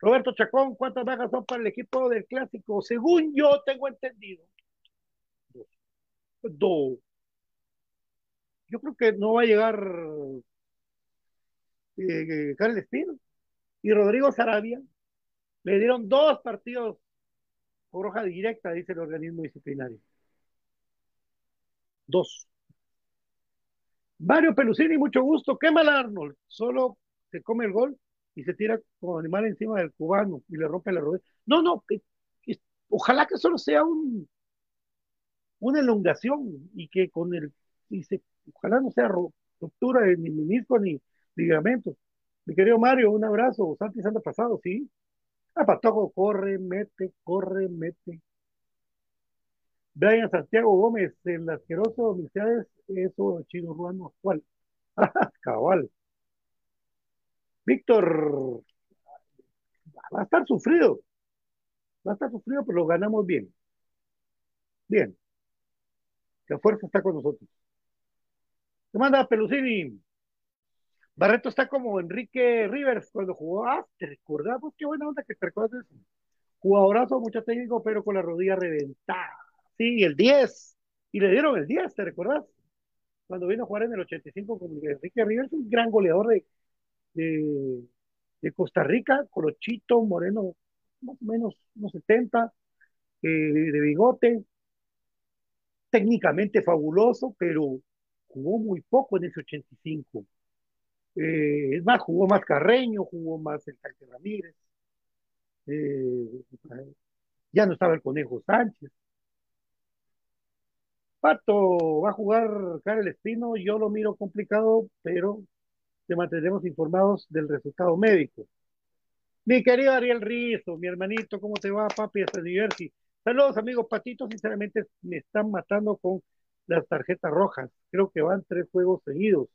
Speaker 2: Roberto Chacón, ¿cuántas bajas son para el equipo del clásico? Según yo tengo entendido. Dos. Yo creo que no va a llegar eh, Carlos Espino y Rodrigo Sarabia. Le dieron dos partidos por hoja directa, dice el organismo disciplinario. Dos. Mario Pelusini, mucho gusto. Qué mal Arnold. Solo se come el gol y se tira como animal encima del cubano y le rompe la rodilla. No, no, que, ojalá que solo sea un, una elongación y que con el, y ojalá no sea ruptura de ni menisco ni ligamentos. Mi querido Mario, un abrazo. Santi anda pasado, sí. A Patojo corre, mete, corre, mete. Brian Santiago Gómez, el asqueroso Miseades, eso chino ruano actual. Cabal. Víctor, va a estar sufrido. Va a estar sufrido, pero lo ganamos bien. Bien. La fuerza está con nosotros. ¿Qué manda Pelusini? Barreto está como Enrique Rivers cuando jugó. Ah, te recordamos, qué buena onda que te recuerdas. Jugadorazo, mucho técnico, pero con la rodilla reventada. Sí, el 10. Y le dieron el 10, ¿te recordás? Cuando vino a jugar en el 85 con Enrique Rivers, un gran goleador de, de, Costa Rica, Colochito, Moreno, más o menos unos 70, eh, de bigote, técnicamente fabuloso, pero jugó muy poco en ese 85. Eh, es más, jugó más Carreño, jugó más el Tanque Ramírez, eh, ya no estaba el Conejo Sánchez. Pato, va a jugar Karel Espino, yo lo miro complicado, pero te mantendremos informados del resultado médico. Mi querido Ariel Rizo, mi hermanito, ¿cómo te va, papi? Hasta Diversi. Saludos, amigos Patito. Sinceramente, me están matando con las tarjetas rojas. Creo que van tres juegos seguidos.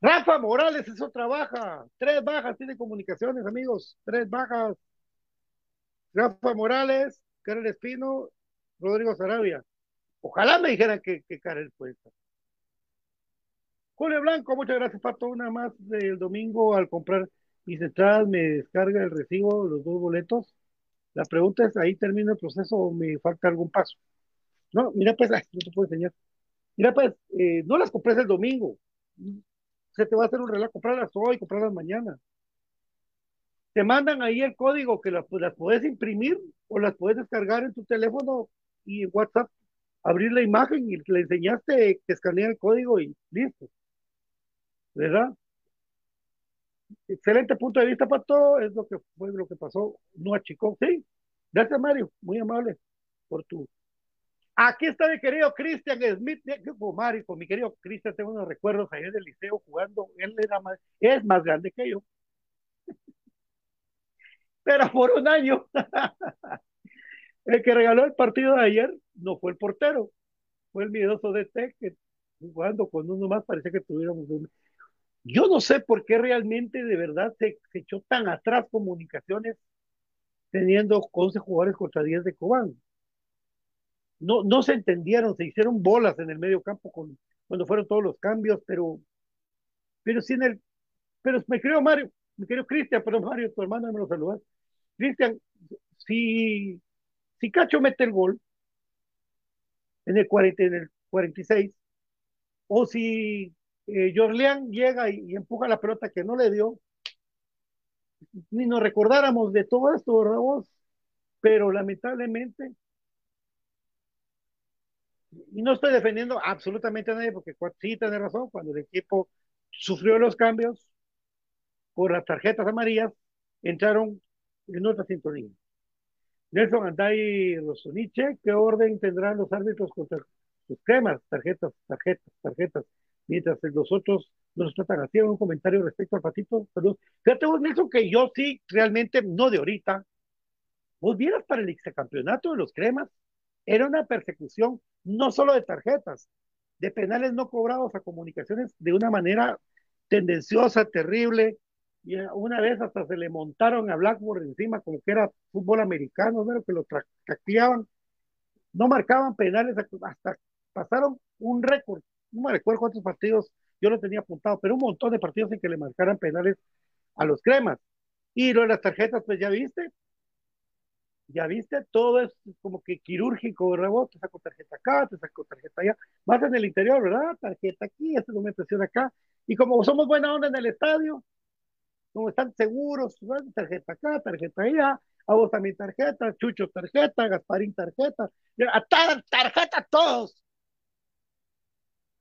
Speaker 2: Rafa Morales, eso trabaja. Tres bajas tiene comunicaciones, amigos. Tres bajas. Rafa Morales, Karel Espino, Rodrigo Sarabia. Ojalá me dijeran que, que Karel cuesta. Julio Blanco, muchas gracias, Pato. Una más del domingo al comprar mis entradas, me descarga el recibo, los dos boletos. La pregunta es, ¿ahí termina el proceso o me falta algún paso? No, mira pues, no te puedo enseñar. Mira pues, eh, no las compres el domingo. Se te va a hacer un relajo, comprarlas hoy, comprarlas mañana. Te mandan ahí el código que las, puedes imprimir o las puedes descargar en tu teléfono y en WhatsApp, abrir la imagen y le enseñaste que escanea el código y listo. ¿verdad? Excelente punto de vista, Pato, es lo que fue lo que pasó, no achicó, sí, Gracias, Mario, muy amable por tu. Aquí está mi querido Cristian Smith, con mi querido Cristian, tengo unos recuerdos ayer del liceo jugando, él era más, es más grande que yo, pero por un año. el que regaló el partido de ayer no fue el portero, fue el miedoso de que jugando con uno más parecía que tuviéramos un... Yo no sé por qué realmente de verdad se, se echó tan atrás comunicaciones teniendo 11 jugadores contra 10 de Cobán. No, no se entendieron, se hicieron bolas en el medio campo cuando fueron todos los cambios, pero, pero sí en el, pero me creo Mario, me creo Cristian, pero Mario, tu hermano me lo saludas. Cristian, si, si Cacho mete el gol en el, 40, en el 46, o si eh, llega y, empuja la pelota que no le dio, ni nos recordáramos de todo esto, ¿verdad? Pero lamentablemente, y no estoy defendiendo absolutamente a nadie, porque sí tiene razón, cuando el equipo sufrió los cambios por las tarjetas amarillas, entraron en otra sintonía. Nelson Anday Rosoniche, ¿qué orden tendrán los árbitros contra sus cremas? Tarjetas, tarjetas, tarjetas. Mientras los otros no los tratan así. Un comentario respecto al patito. Salud. Fíjate vos, Nelson, que yo sí, realmente, no de ahorita. Vos vieras para el campeonato de los cremas, era una persecución no solo de tarjetas, de penales no cobrados a comunicaciones de una manera tendenciosa, terrible, y una vez hasta se le montaron a Blackboard encima como que era fútbol americano, ¿no? que lo tacleaban, no marcaban penales hasta pasaron un récord, no me recuerdo cuántos partidos yo lo tenía apuntado, pero un montón de partidos en que le marcaran penales a los cremas. Y lo de las tarjetas, pues ya viste, ya viste, todo es como que quirúrgico, rebote, te saco tarjeta acá, te saco tarjeta allá, más en el interior, ¿verdad? Tarjeta aquí, me presiona acá. Y como somos buena onda en el estadio, como están seguros, tarjeta acá, tarjeta allá, a vos también tarjeta, Chucho tarjeta, Gasparín tarjeta, a tarjeta todos.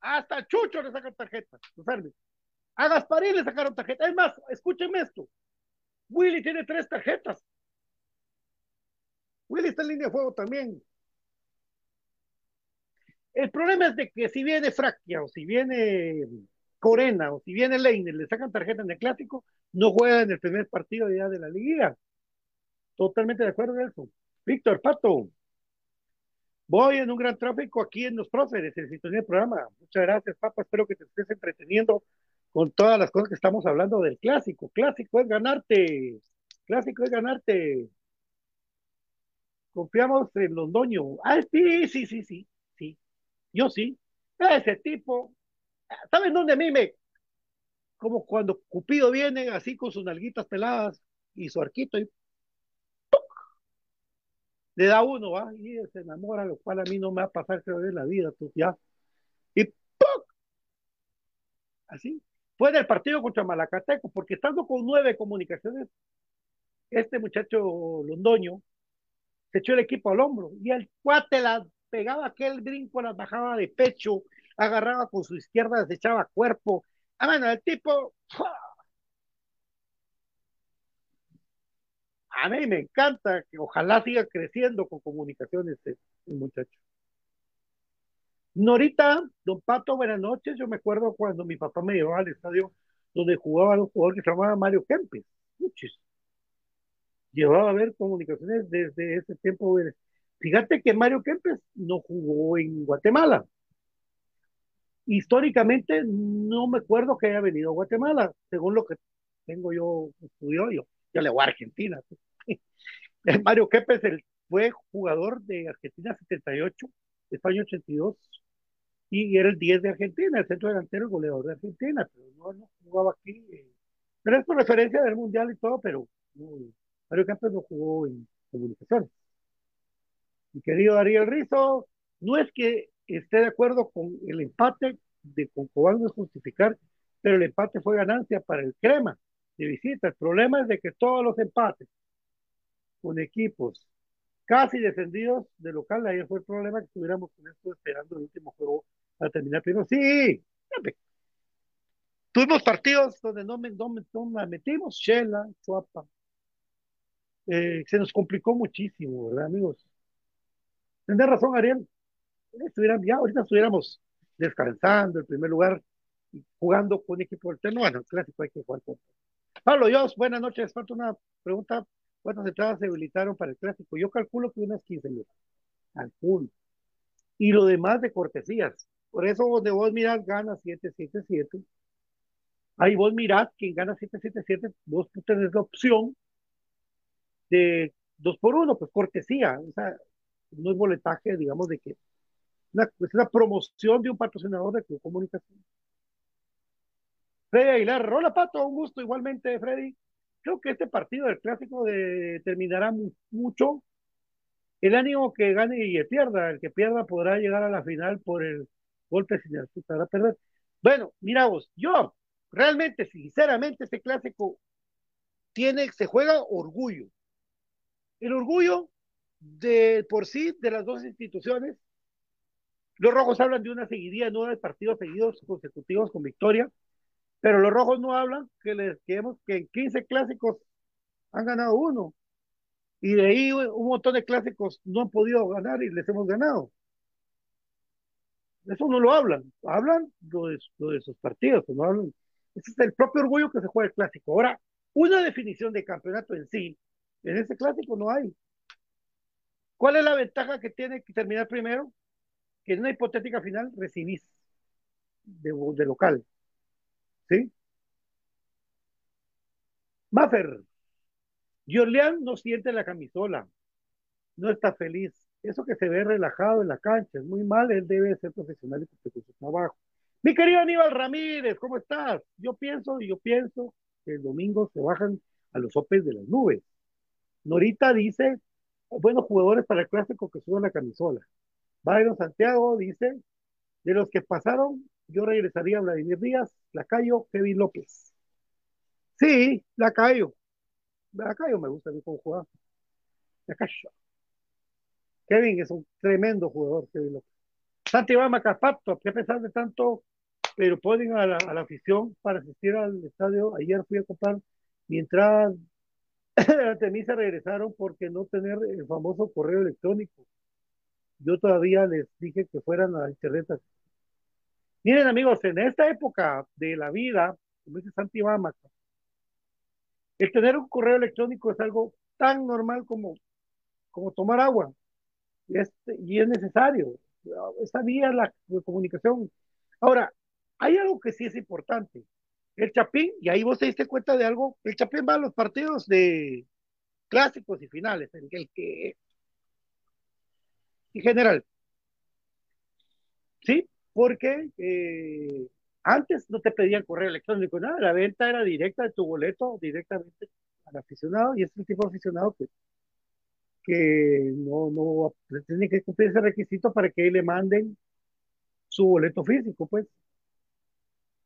Speaker 2: Hasta Chucho le sacan tarjeta, A Gasparín le sacaron tarjeta. Es más, escúchenme esto. Willy tiene tres tarjetas. Willy está en línea de fuego también. El problema es de que si viene Frackia o si viene Corena o si viene Leiner, le sacan tarjeta en el clásico, no juega en el primer partido ya de la liga. Totalmente de acuerdo en eso. Víctor, Pato, voy en un gran tráfico aquí en los próceres, en sintonía del programa. Muchas gracias, papá. Espero que te estés entreteniendo con todas las cosas que estamos hablando del clásico. Clásico es ganarte. Clásico es ganarte. Confiamos en Londoño. Ah, sí, sí, sí, sí, sí. Yo sí. Ese tipo, ¿saben dónde a mí me como cuando Cupido viene así con sus nalguitas peladas y su arquito y ¡puc! le da uno, ¿va? Y se enamora, lo cual a mí no me va a pasar, creo, la vida, tú ya. Y ¡puc! Así. Fue del partido contra Malacateco, porque estando con nueve comunicaciones, este muchacho Londoño se echó el equipo al hombro y el cuate la pegaba aquel brinco, las bajaba de pecho, agarraba con su izquierda, se echaba cuerpo, Ah, bueno, el tipo. A mí me encanta que ojalá siga creciendo con comunicaciones el, muchacho. Norita, don Pato, buenas noches. Yo me acuerdo cuando mi papá me llevaba al estadio donde jugaba un jugador que se llamaba Mario Kempes. Muchis. Llevaba a ver comunicaciones desde ese tiempo. Fíjate que Mario Kempes no jugó en Guatemala históricamente no me acuerdo que haya venido a Guatemala, según lo que tengo yo estudiado yo. Yo le voy a Argentina. Mario Kempes fue jugador de Argentina 78, España 82, y era el 10 de Argentina, el centro delantero goleador de Argentina, pero no, no jugaba aquí. Eh. Pero es por referencia del Mundial y todo, pero Mario Kempes no jugó en comunicaciones. Mi querido Darío Rizo, no es que esté de acuerdo con el empate de con Cobán no es justificar, pero el empate fue ganancia para el Crema de visita. El problema es de que todos los empates con equipos casi descendidos de local, ahí fue el problema que estuviéramos con esto esperando el último juego para terminar primero. Sí, tuvimos partidos donde no, me, no, no metimos, Shela, Chuapa, eh, se nos complicó muchísimo, ¿verdad, amigos? Tendrá razón, Ariel. Estuvieran, ya ahorita estuviéramos descansando en primer lugar, jugando con un equipo alterno. Bueno, el clásico hay que jugar con. Pablo Dios, buenas noches. Falta una pregunta. ¿Cuántas entradas se habilitaron para el clásico? Yo calculo que unas 15 mil. Calculo. Y lo demás de cortesías. Por eso donde vos mirás gana 777. Ahí vos mirás quien gana 777, vos tenés la opción de dos por uno, pues cortesía. O sea, no es boletaje, digamos, de que una, es una promoción de un patrocinador de Club Comunicación. Freddy Aguilar, hola Pato, un gusto igualmente, Freddy. Creo que este partido del clásico determinará mucho el ánimo que gane y que pierda. El que pierda podrá llegar a la final por el golpe sin a perder. Bueno, mira vos, yo realmente, sinceramente, este clásico tiene, se juega orgullo. El orgullo de por sí de las dos instituciones. Los rojos hablan de una seguidilla de nueve partidos seguidos consecutivos con victoria, pero los rojos no hablan que les quedemos que en 15 clásicos han ganado uno. Y de ahí un montón de clásicos no han podido ganar y les hemos ganado. Eso no lo hablan, hablan lo de sus partidos, no hablan. Ese es el propio orgullo que se juega el clásico. Ahora, una definición de campeonato en sí, en ese clásico no hay. ¿Cuál es la ventaja que tiene que terminar primero? Que en una hipotética final recibís de, local. ¿Sí? Maffer, Jorleán no siente la camisola, no está feliz. Eso que se ve relajado en la cancha es muy mal, él debe ser profesional y con su trabajo. Mi querido Aníbal Ramírez, ¿cómo estás? Yo pienso y yo pienso que el domingo se bajan a los sopes de las nubes. Norita dice buenos jugadores para el clásico que suban la camisola. Byron Santiago dice, de los que pasaron, yo regresaría a Vladimir Díaz, Lacayo, Kevin López. Sí, Lacayo. Lacayo me gusta como jugador. Lacayo. Kevin es un tremendo jugador, Kevin López. Santiago Macapato, que a pesar de tanto, pero pueden a la, a la afición para asistir al estadio. Ayer fui a comprar mi entrada de mí se regresaron porque no tener el famoso correo electrónico. Yo todavía les dije que fueran a internet. Miren amigos, en esta época de la vida, como dice Santi el tener un correo electrónico es algo tan normal como, como tomar agua. Y es, necesario. Esa vía la comunicación. Ahora, hay algo que sí es importante. El Chapín, y ahí vos te diste cuenta de algo, el Chapín va a los partidos de clásicos y finales, en el que, en general, ¿sí? Porque eh, antes no te pedían correo electrónico, nada, la venta era directa de tu boleto, directamente al aficionado, y es el tipo de aficionado que, que no, no tiene que cumplir ese requisito para que le manden su boleto físico, pues.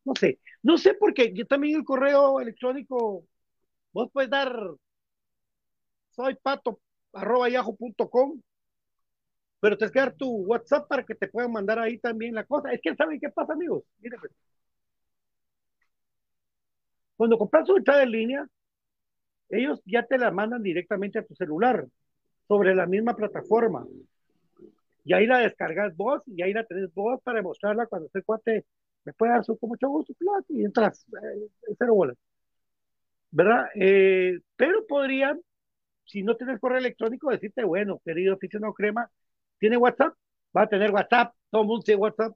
Speaker 2: No sé, no sé porque yo también el correo electrónico, vos puedes dar soy pato arroba pero te que dar tu WhatsApp para que te puedan mandar ahí también la cosa. Es que saben qué pasa, amigos. Miren, pues. cuando compras su entrada en línea, ellos ya te la mandan directamente a tu celular sobre la misma plataforma. Y ahí la descargas vos y ahí la tenés vos para mostrarla cuando ese cuate me puede dar su con mucho gusto y entras eh, cero bolas. ¿Verdad? Eh, pero podrían, si no tienes correo electrónico, decirte, bueno, querido aficionado crema, ¿tiene WhatsApp? Va a tener WhatsApp, todo el mundo tiene WhatsApp,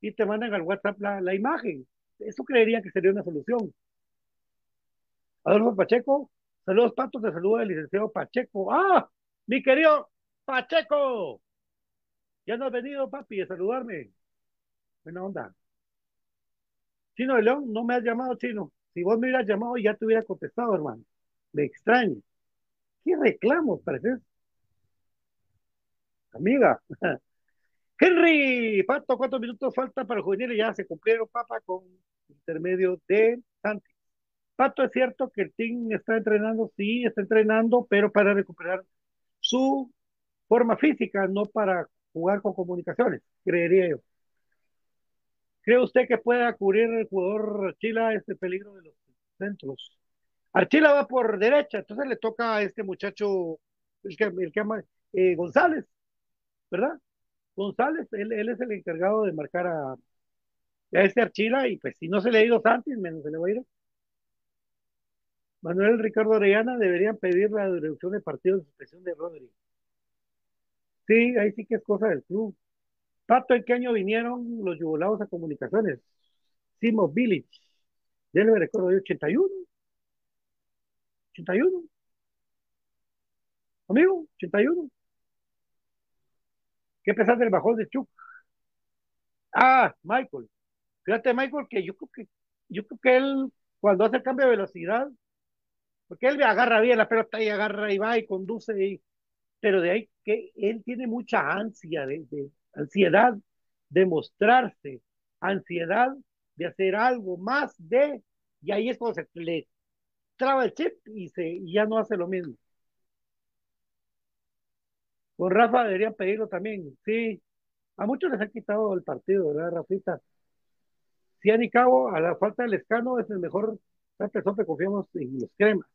Speaker 2: y te mandan al WhatsApp la, imagen. Eso creería que sería una solución. Adolfo Pacheco, saludos Patos, te saluda el licenciado Pacheco. ¡Ah! Mi querido Pacheco, ya no has venido, papi, a saludarme. Buena onda. Chino de León, no me has llamado, Chino. Si vos me hubieras llamado, ya te hubiera contestado, hermano. Me extraño. ¿Qué reclamos, parece? Amiga. Henry, Pato, ¿cuántos minutos falta para el juvenil? Ya se cumplieron, papá, con intermedio de Santi. Pato, es cierto que el team está entrenando, sí, está entrenando, pero para recuperar su forma física, no para jugar con comunicaciones, creería yo. ¿Cree usted que pueda cubrir el jugador Chila este peligro de los centros? Archila va por derecha, entonces le toca a este muchacho, el que, el ama, eh, González, ¿verdad? González, él, él, es el encargado de marcar a, a este Archila y pues si no se le ha ido Santis, menos se le va a ir. Manuel Ricardo Orellana deberían pedir la reducción de partidos de suspensión de Rodri. Sí, ahí sí que es cosa del club. Pato, ¿en qué año vinieron los yugolados a comunicaciones? Simo Village. Ya le recuerdo de 81. 81. Amigo, 81. ¿Qué pesar del bajón de Chuck? Ah, Michael. Fíjate, Michael, que yo creo que yo creo que él, cuando hace el cambio de velocidad, porque él agarra bien la pelota y agarra y va y conduce, pero de ahí que él tiene mucha ansia, de ansiedad de mostrarse, ansiedad de hacer algo más de, y ahí es cuando se le traba el chip y, se, y ya no hace lo mismo. Con Rafa deberían pedirlo también, sí. A muchos les han quitado el partido, ¿verdad, Rafita? Si a Cabo, a la falta del escano, es el mejor persona que confiamos en los cremas.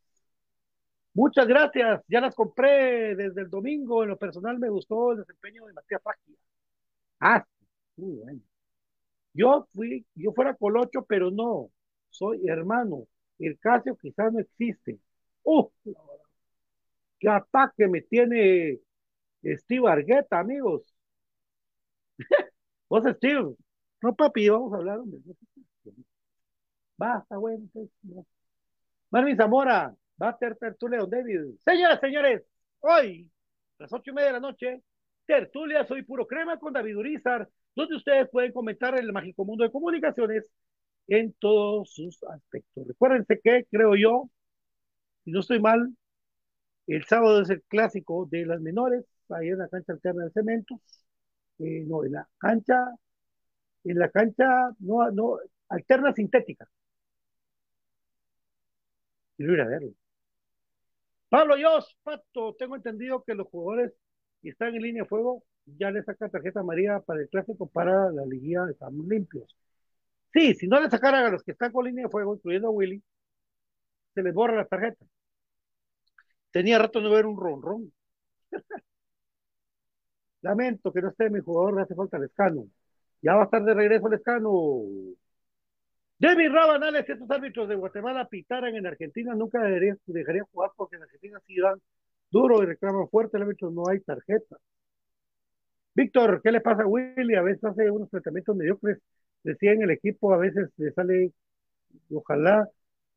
Speaker 2: Muchas gracias, ya las compré desde el domingo. En lo personal me gustó el desempeño de Matías Página. Ah, muy bueno. Yo fui, yo fuera colocho, pero no, soy hermano. El Casio quizás no existe. ¡Uh! ¡Qué ataque me tiene Steve Argueta, amigos! Vos, Steve, no, papi, vamos a hablar, hombre. Basta, bueno. Pues, Marvin Zamora, va a ser tertulia David. Señoras, señores, hoy, las ocho y media de la noche, tertulia Soy Puro Crema con David Urizar, donde ustedes pueden comentar el mágico mundo de comunicaciones en todos sus aspectos. Recuérdense que, creo yo, si no estoy mal, el sábado es el clásico de las menores, ahí en la cancha alterna de cementos, eh, no, en la cancha, en la cancha, no, no, alterna sintética. Quiero ir a verlo. Pablo Yos, Pato, tengo entendido que los jugadores que están en línea de fuego ya le sacan tarjeta amarilla para el clásico para la liguilla, están limpios. Sí, si no le sacaran a los que están con línea de fuego, incluyendo a Willy, se les borra la tarjeta. Tenía rato no ver un ronron. Lamento que no esté mi jugador, le hace falta el escano. Ya va a estar de regreso el escano. David Rabanales, estos árbitros de Guatemala pitaran en Argentina, nunca deberían, dejarían jugar porque en Argentina sí dan duro y reclaman fuerte, el árbitro no hay tarjeta. Víctor, ¿qué le pasa a Willy? A veces hace unos tratamientos mediocres, decía en el equipo, a veces le sale, ojalá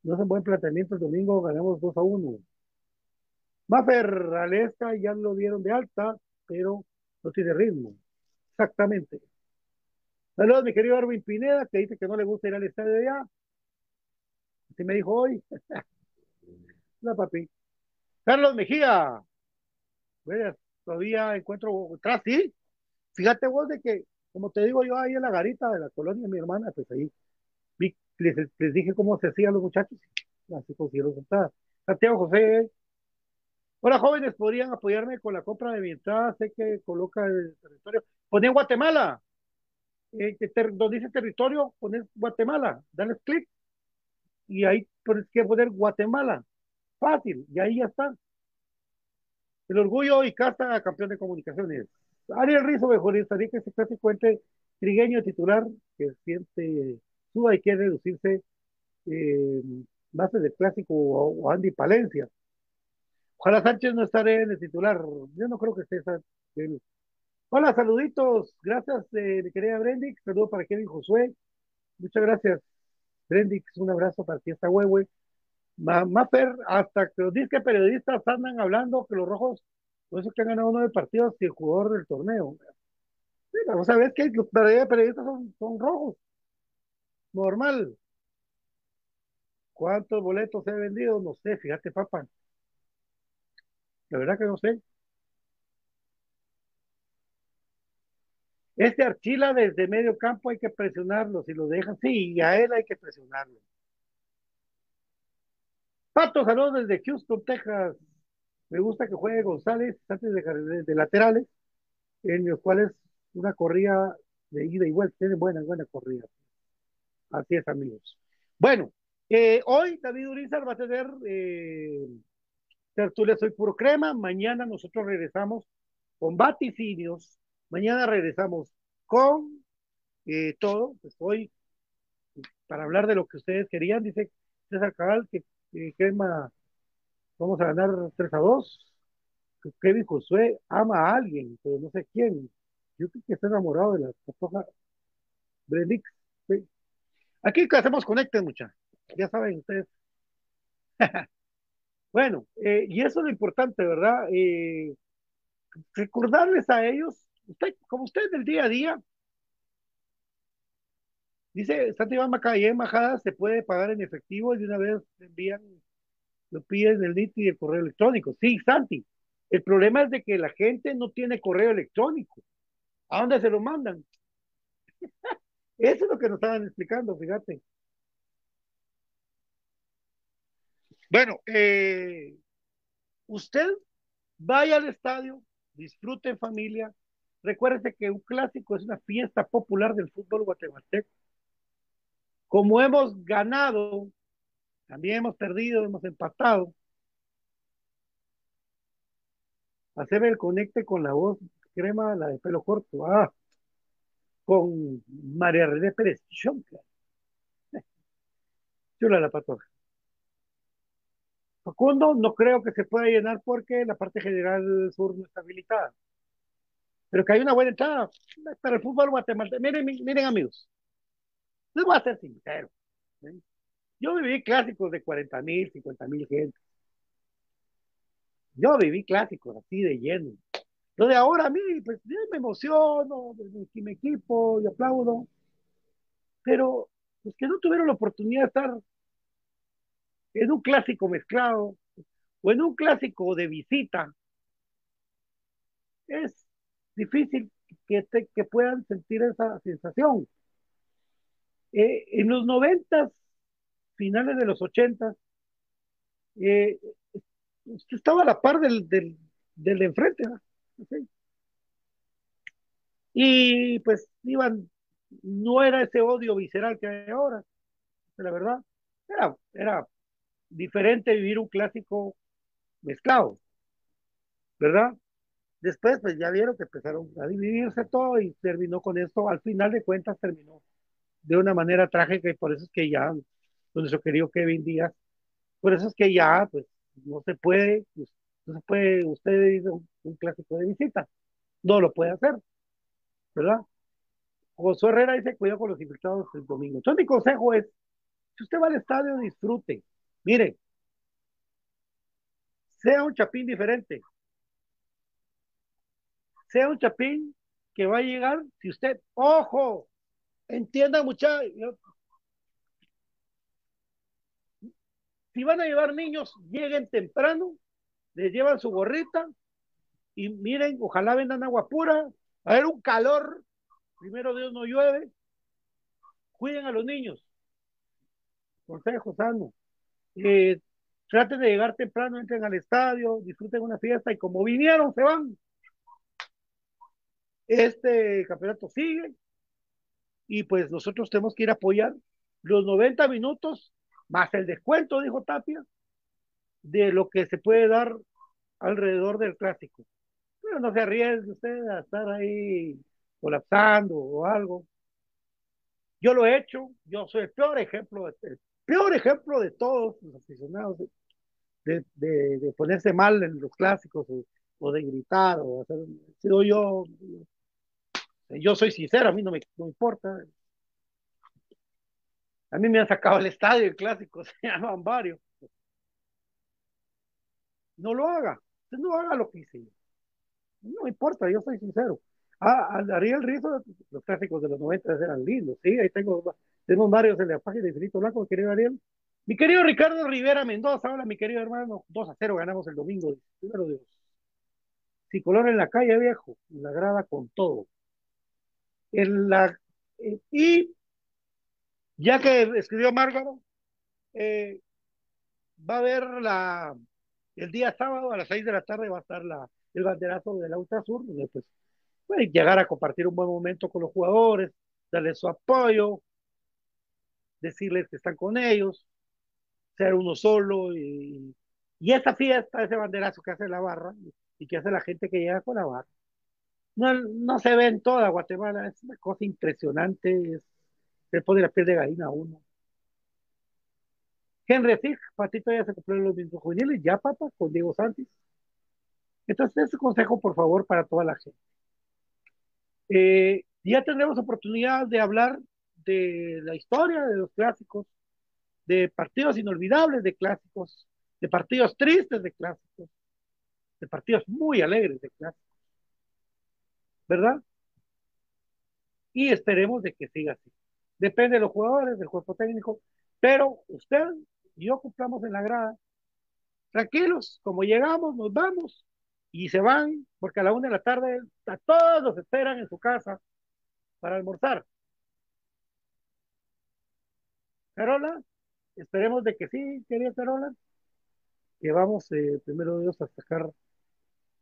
Speaker 2: no un buen planteamiento el domingo, ganamos 2 a 1. Maffer, Alesca ya lo dieron de alta, pero no tiene ritmo. Exactamente. Saludos, mi querido Arvin Pineda, que dice que no le gusta ir al estadio allá. Así me dijo hoy. La papi. Carlos Mejía. Todavía encuentro atrás, sí. Fíjate vos de que, como te digo yo, ahí en la garita de la colonia mi hermana, pues ahí les, les, dije cómo se hacían los muchachos. Así consiguieron sentar. Santiago José. Hola, jóvenes, podrían apoyarme con la compra de mi entrada. Sé que coloca el territorio. Poné Guatemala. Eh, donde dice territorio, pones Guatemala. Dale clic. Y ahí tienes que poner Guatemala. Fácil. Y ahí ya está. El orgullo y carta campeón de comunicaciones. Ariel Rizo mejor estaría que se casi cuente trigueño titular que siente suba y quiere reducirse eh, base de clásico o, Andy Palencia. Ojalá Sánchez no estaré en el titular. Yo no creo que esté esa. Hola, saluditos. Gracias, eh, mi querida Brendix. Saludos para Kevin Josué. Muchas gracias, Brendix. Un abrazo para ti, esta huehue. Maffer, hasta que los disque periodistas andan hablando que los rojos, por eso que han ganado nueve partidos y el jugador del torneo. Sí, vamos a ver que los periodistas son, son rojos. Normal. ¿Cuántos boletos he vendido? No sé, fíjate, papá. La verdad que no sé. Este Archila desde medio campo hay que presionarlo. Si lo dejan, sí, y a él hay que presionarlo. Pato, saludos desde Houston, Texas. Me gusta que juegue González antes de, laterales, en los cuales una corrida de ida y vuelta. Tiene buena, buena corrida. Así es, amigos. Bueno, que hoy David Urizar va a tener eh, tertulia Soy Puro Crema. Mañana nosotros regresamos con vaticinios. Mañana regresamos con eh, todo. Pues hoy, para hablar de lo que ustedes querían, dice César Cabal que, que Crema vamos a ganar 3 a 2. Que Kevin Josué ama a alguien, pero no sé quién. Yo creo que está enamorado de la patoja Brelix. Sí. Aquí hacemos conecte, muchachos. Ya saben ustedes. bueno, eh, y eso es lo importante, ¿verdad? Eh, recordarles a ellos, usted, como ustedes del día a día, dice Santi Iván Macayé, embajada se puede pagar en efectivo y de una vez envían, lo piden el NIT y el correo electrónico. Sí, Santi, el problema es de que la gente no tiene correo electrónico. ¿A dónde se lo mandan? Eso es lo que nos estaban explicando, fíjate. Bueno, eh, usted vaya al estadio, disfrute en familia. Recuerde que un clásico es una fiesta popular del fútbol guatemalteco. Como hemos ganado, también hemos perdido, hemos empatado. Hacer el conecte con la voz crema, la de pelo corto. Ah, con María René Pérez Chonca. Chula la patoja. Facundo, no creo que se pueda llenar porque la parte general sur no está habilitada. Pero que hay una buena entrada para el fútbol guatemalteco. Miren, miren amigos, les voy a ser sincero. Yo viví clásicos de 40 mil, 50 mil gente. Yo viví clásicos así de lleno. Lo de ahora a mí, pues me emociono, mi, mi equipo, y aplaudo. Pero los que no tuvieron la oportunidad de estar en un clásico mezclado o en un clásico de visita, es difícil que, te, que puedan sentir esa sensación. Eh, en los noventas, finales de los ochentas, eh, estaba a la par del, del, del de enfrente. ¿no? Y pues iban, no era ese odio visceral que hay ahora, la verdad, era, era diferente vivir un clásico mezclado, ¿verdad? Después, pues ya vieron que empezaron a dividirse todo y terminó con esto. Al final de cuentas, terminó de una manera trágica y por eso es que ya, nuestro querido Kevin Díaz, por eso es que ya, pues, no se puede, pues, no se puede, usted dice un, un, clásico de visita, no lo puede hacer, ¿verdad? José Herrera dice, cuidado con los infectados el domingo. Entonces mi consejo es, si usted va al estadio, disfrute, Mire, sea un chapín diferente. Sea un chapín que va a llegar, si usted, ojo, entienda muchachos, si van a llevar niños, lleguen temprano, les llevan su gorrita y miren, ojalá vendan agua pura, a ver un calor, primero Dios no llueve, cuiden a los niños. Consejo sano eh, traten de llegar temprano, entren al estadio, disfruten una fiesta y como vinieron, se van. Este campeonato sigue y pues nosotros tenemos que ir a apoyar los 90 minutos más el descuento, dijo Tapia, de lo que se puede dar alrededor del clásico. Pero no se arriesgue usted a estar ahí colapsando o algo. Yo lo he hecho, yo soy el peor ejemplo, el peor ejemplo de todos los aficionados de, de, ponerse mal en los clásicos o de gritar o hacer, sido yo, yo soy sincero, a mí no me no importa. A mí me han sacado el estadio el clásico, se llaman varios. No lo haga, usted no haga lo que hice yo. No importa, yo soy sincero. Ah, Ariel Rizo, los clásicos de los 90 eran lindos, sí, ahí tengo tenemos varios en la página de Infinito Blanco, querido Ariel. Mi querido Ricardo Rivera Mendoza, hola mi querido hermano, 2 a 0 ganamos el domingo, Dios. Tricolor en la calle, viejo, la grada con todo. En la, y ya que escribió Márgaro, eh, va a haber la, el día sábado a las 6 de la tarde va a estar la, el banderazo de la Ultra Sur, donde pues pueden llegar a compartir un buen momento con los jugadores, darles su apoyo, decirles que están con ellos, ser uno solo y, y esa fiesta, ese banderazo que hace la barra y que hace la gente que llega con la barra. No, no se ve en toda Guatemala, es una cosa impresionante, es, se pone la piel de gallina a uno. Henry Fig, Patito ya se cumplió los mismos juveniles, ya papá, con Diego Santis. Entonces, ese consejo, por favor, para toda la gente. Eh, ya tendremos oportunidad de hablar de la historia de los clásicos, de partidos inolvidables de clásicos, de partidos tristes de clásicos, de partidos muy alegres de clásicos. ¿Verdad? Y esperemos de que siga así. Depende de los jugadores, del cuerpo técnico, pero usted y yo cumplamos en la grada. Tranquilos, como llegamos, nos vamos y se van, porque a la una de la tarde a todos los esperan en su casa para almorzar. Carola, esperemos de que sí, querida Carola, que vamos eh, primero Dios a sacar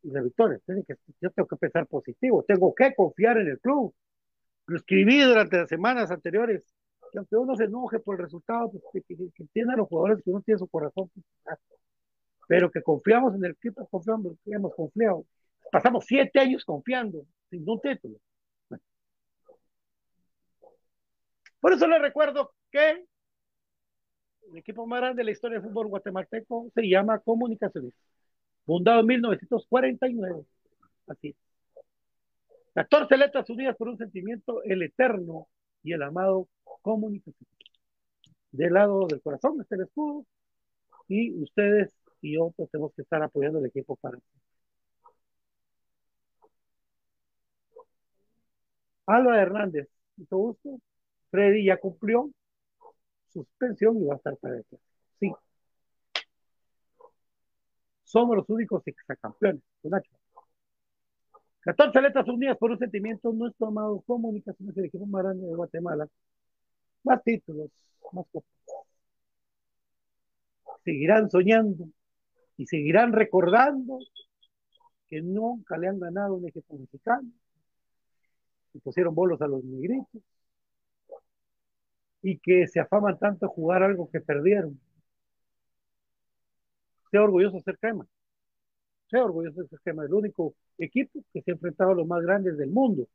Speaker 2: la victoria. Que, yo tengo que pensar positivo, tengo que confiar en el club. Lo escribí durante las semanas anteriores, que aunque uno se enoje por el resultado, pues, que, que, que entienda a los jugadores que uno tiene su corazón, pues, pero que confiamos en el equipo, confiamos, hemos confiado. Pasamos siete años confiando, sin un título. Por eso les recuerdo que el equipo más grande de la historia del fútbol guatemalteco se llama Comunicaciones, fundado en 1949. Así es. 14 letras unidas por un sentimiento, el eterno y el amado comunicación. Del lado del corazón está el escudo y ustedes y yo pues tenemos que estar apoyando el equipo para Alba Hernández, mucho gusto. Freddy ya cumplió suspensión y va a estar para el Sí. Somos los únicos exacampeones, Nacho. 14 letras unidas por un sentimiento, nuestro amado comunicaciones del equipo más grande de Guatemala. Más títulos, más cosas. Seguirán soñando y seguirán recordando que nunca le han ganado un equipo mexicano. Y pusieron bolos a los negritos y que se afaman tanto a jugar algo que perdieron. Sea orgulloso de ser crema. Sea orgulloso de ser crema. El único equipo que se ha enfrentado a los más grandes del mundo.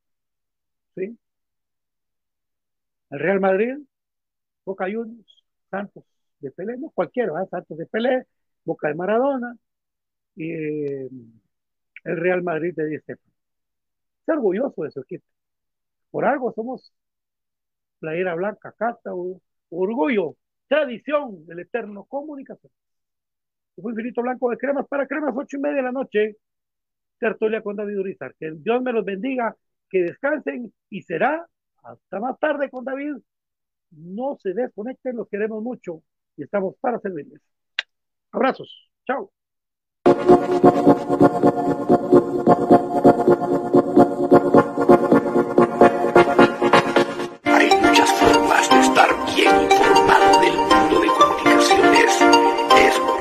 Speaker 2: ¿Sí? El Real Madrid, Boca Juniors, Santos de Pelé, no cualquiera. Santos de Pelé, Boca de Maradona, y eh, el Real Madrid de Di Stefano. Sea orgulloso de su equipo. Por algo somos playera blanca, casta, orgullo, tradición del eterno comunicación. Fue infinito blanco de cremas para cremas, ocho y media de la noche. Tertulia con David Urizar. Que Dios me los bendiga, que descansen y será hasta más tarde con David. No se desconecten, los queremos mucho y estamos para servirles. Abrazos. Chao.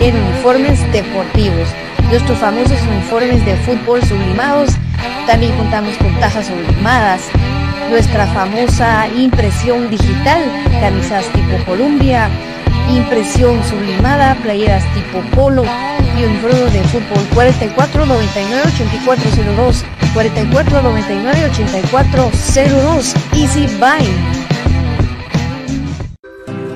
Speaker 3: en uniformes deportivos. Nuestros famosos uniformes de fútbol sublimados. También contamos con tajas sublimadas. Nuestra famosa impresión digital, camisas tipo Columbia, impresión sublimada, playeras tipo polo y uniformes de fútbol 44 99 8402 44 99 8402 Easy Buy.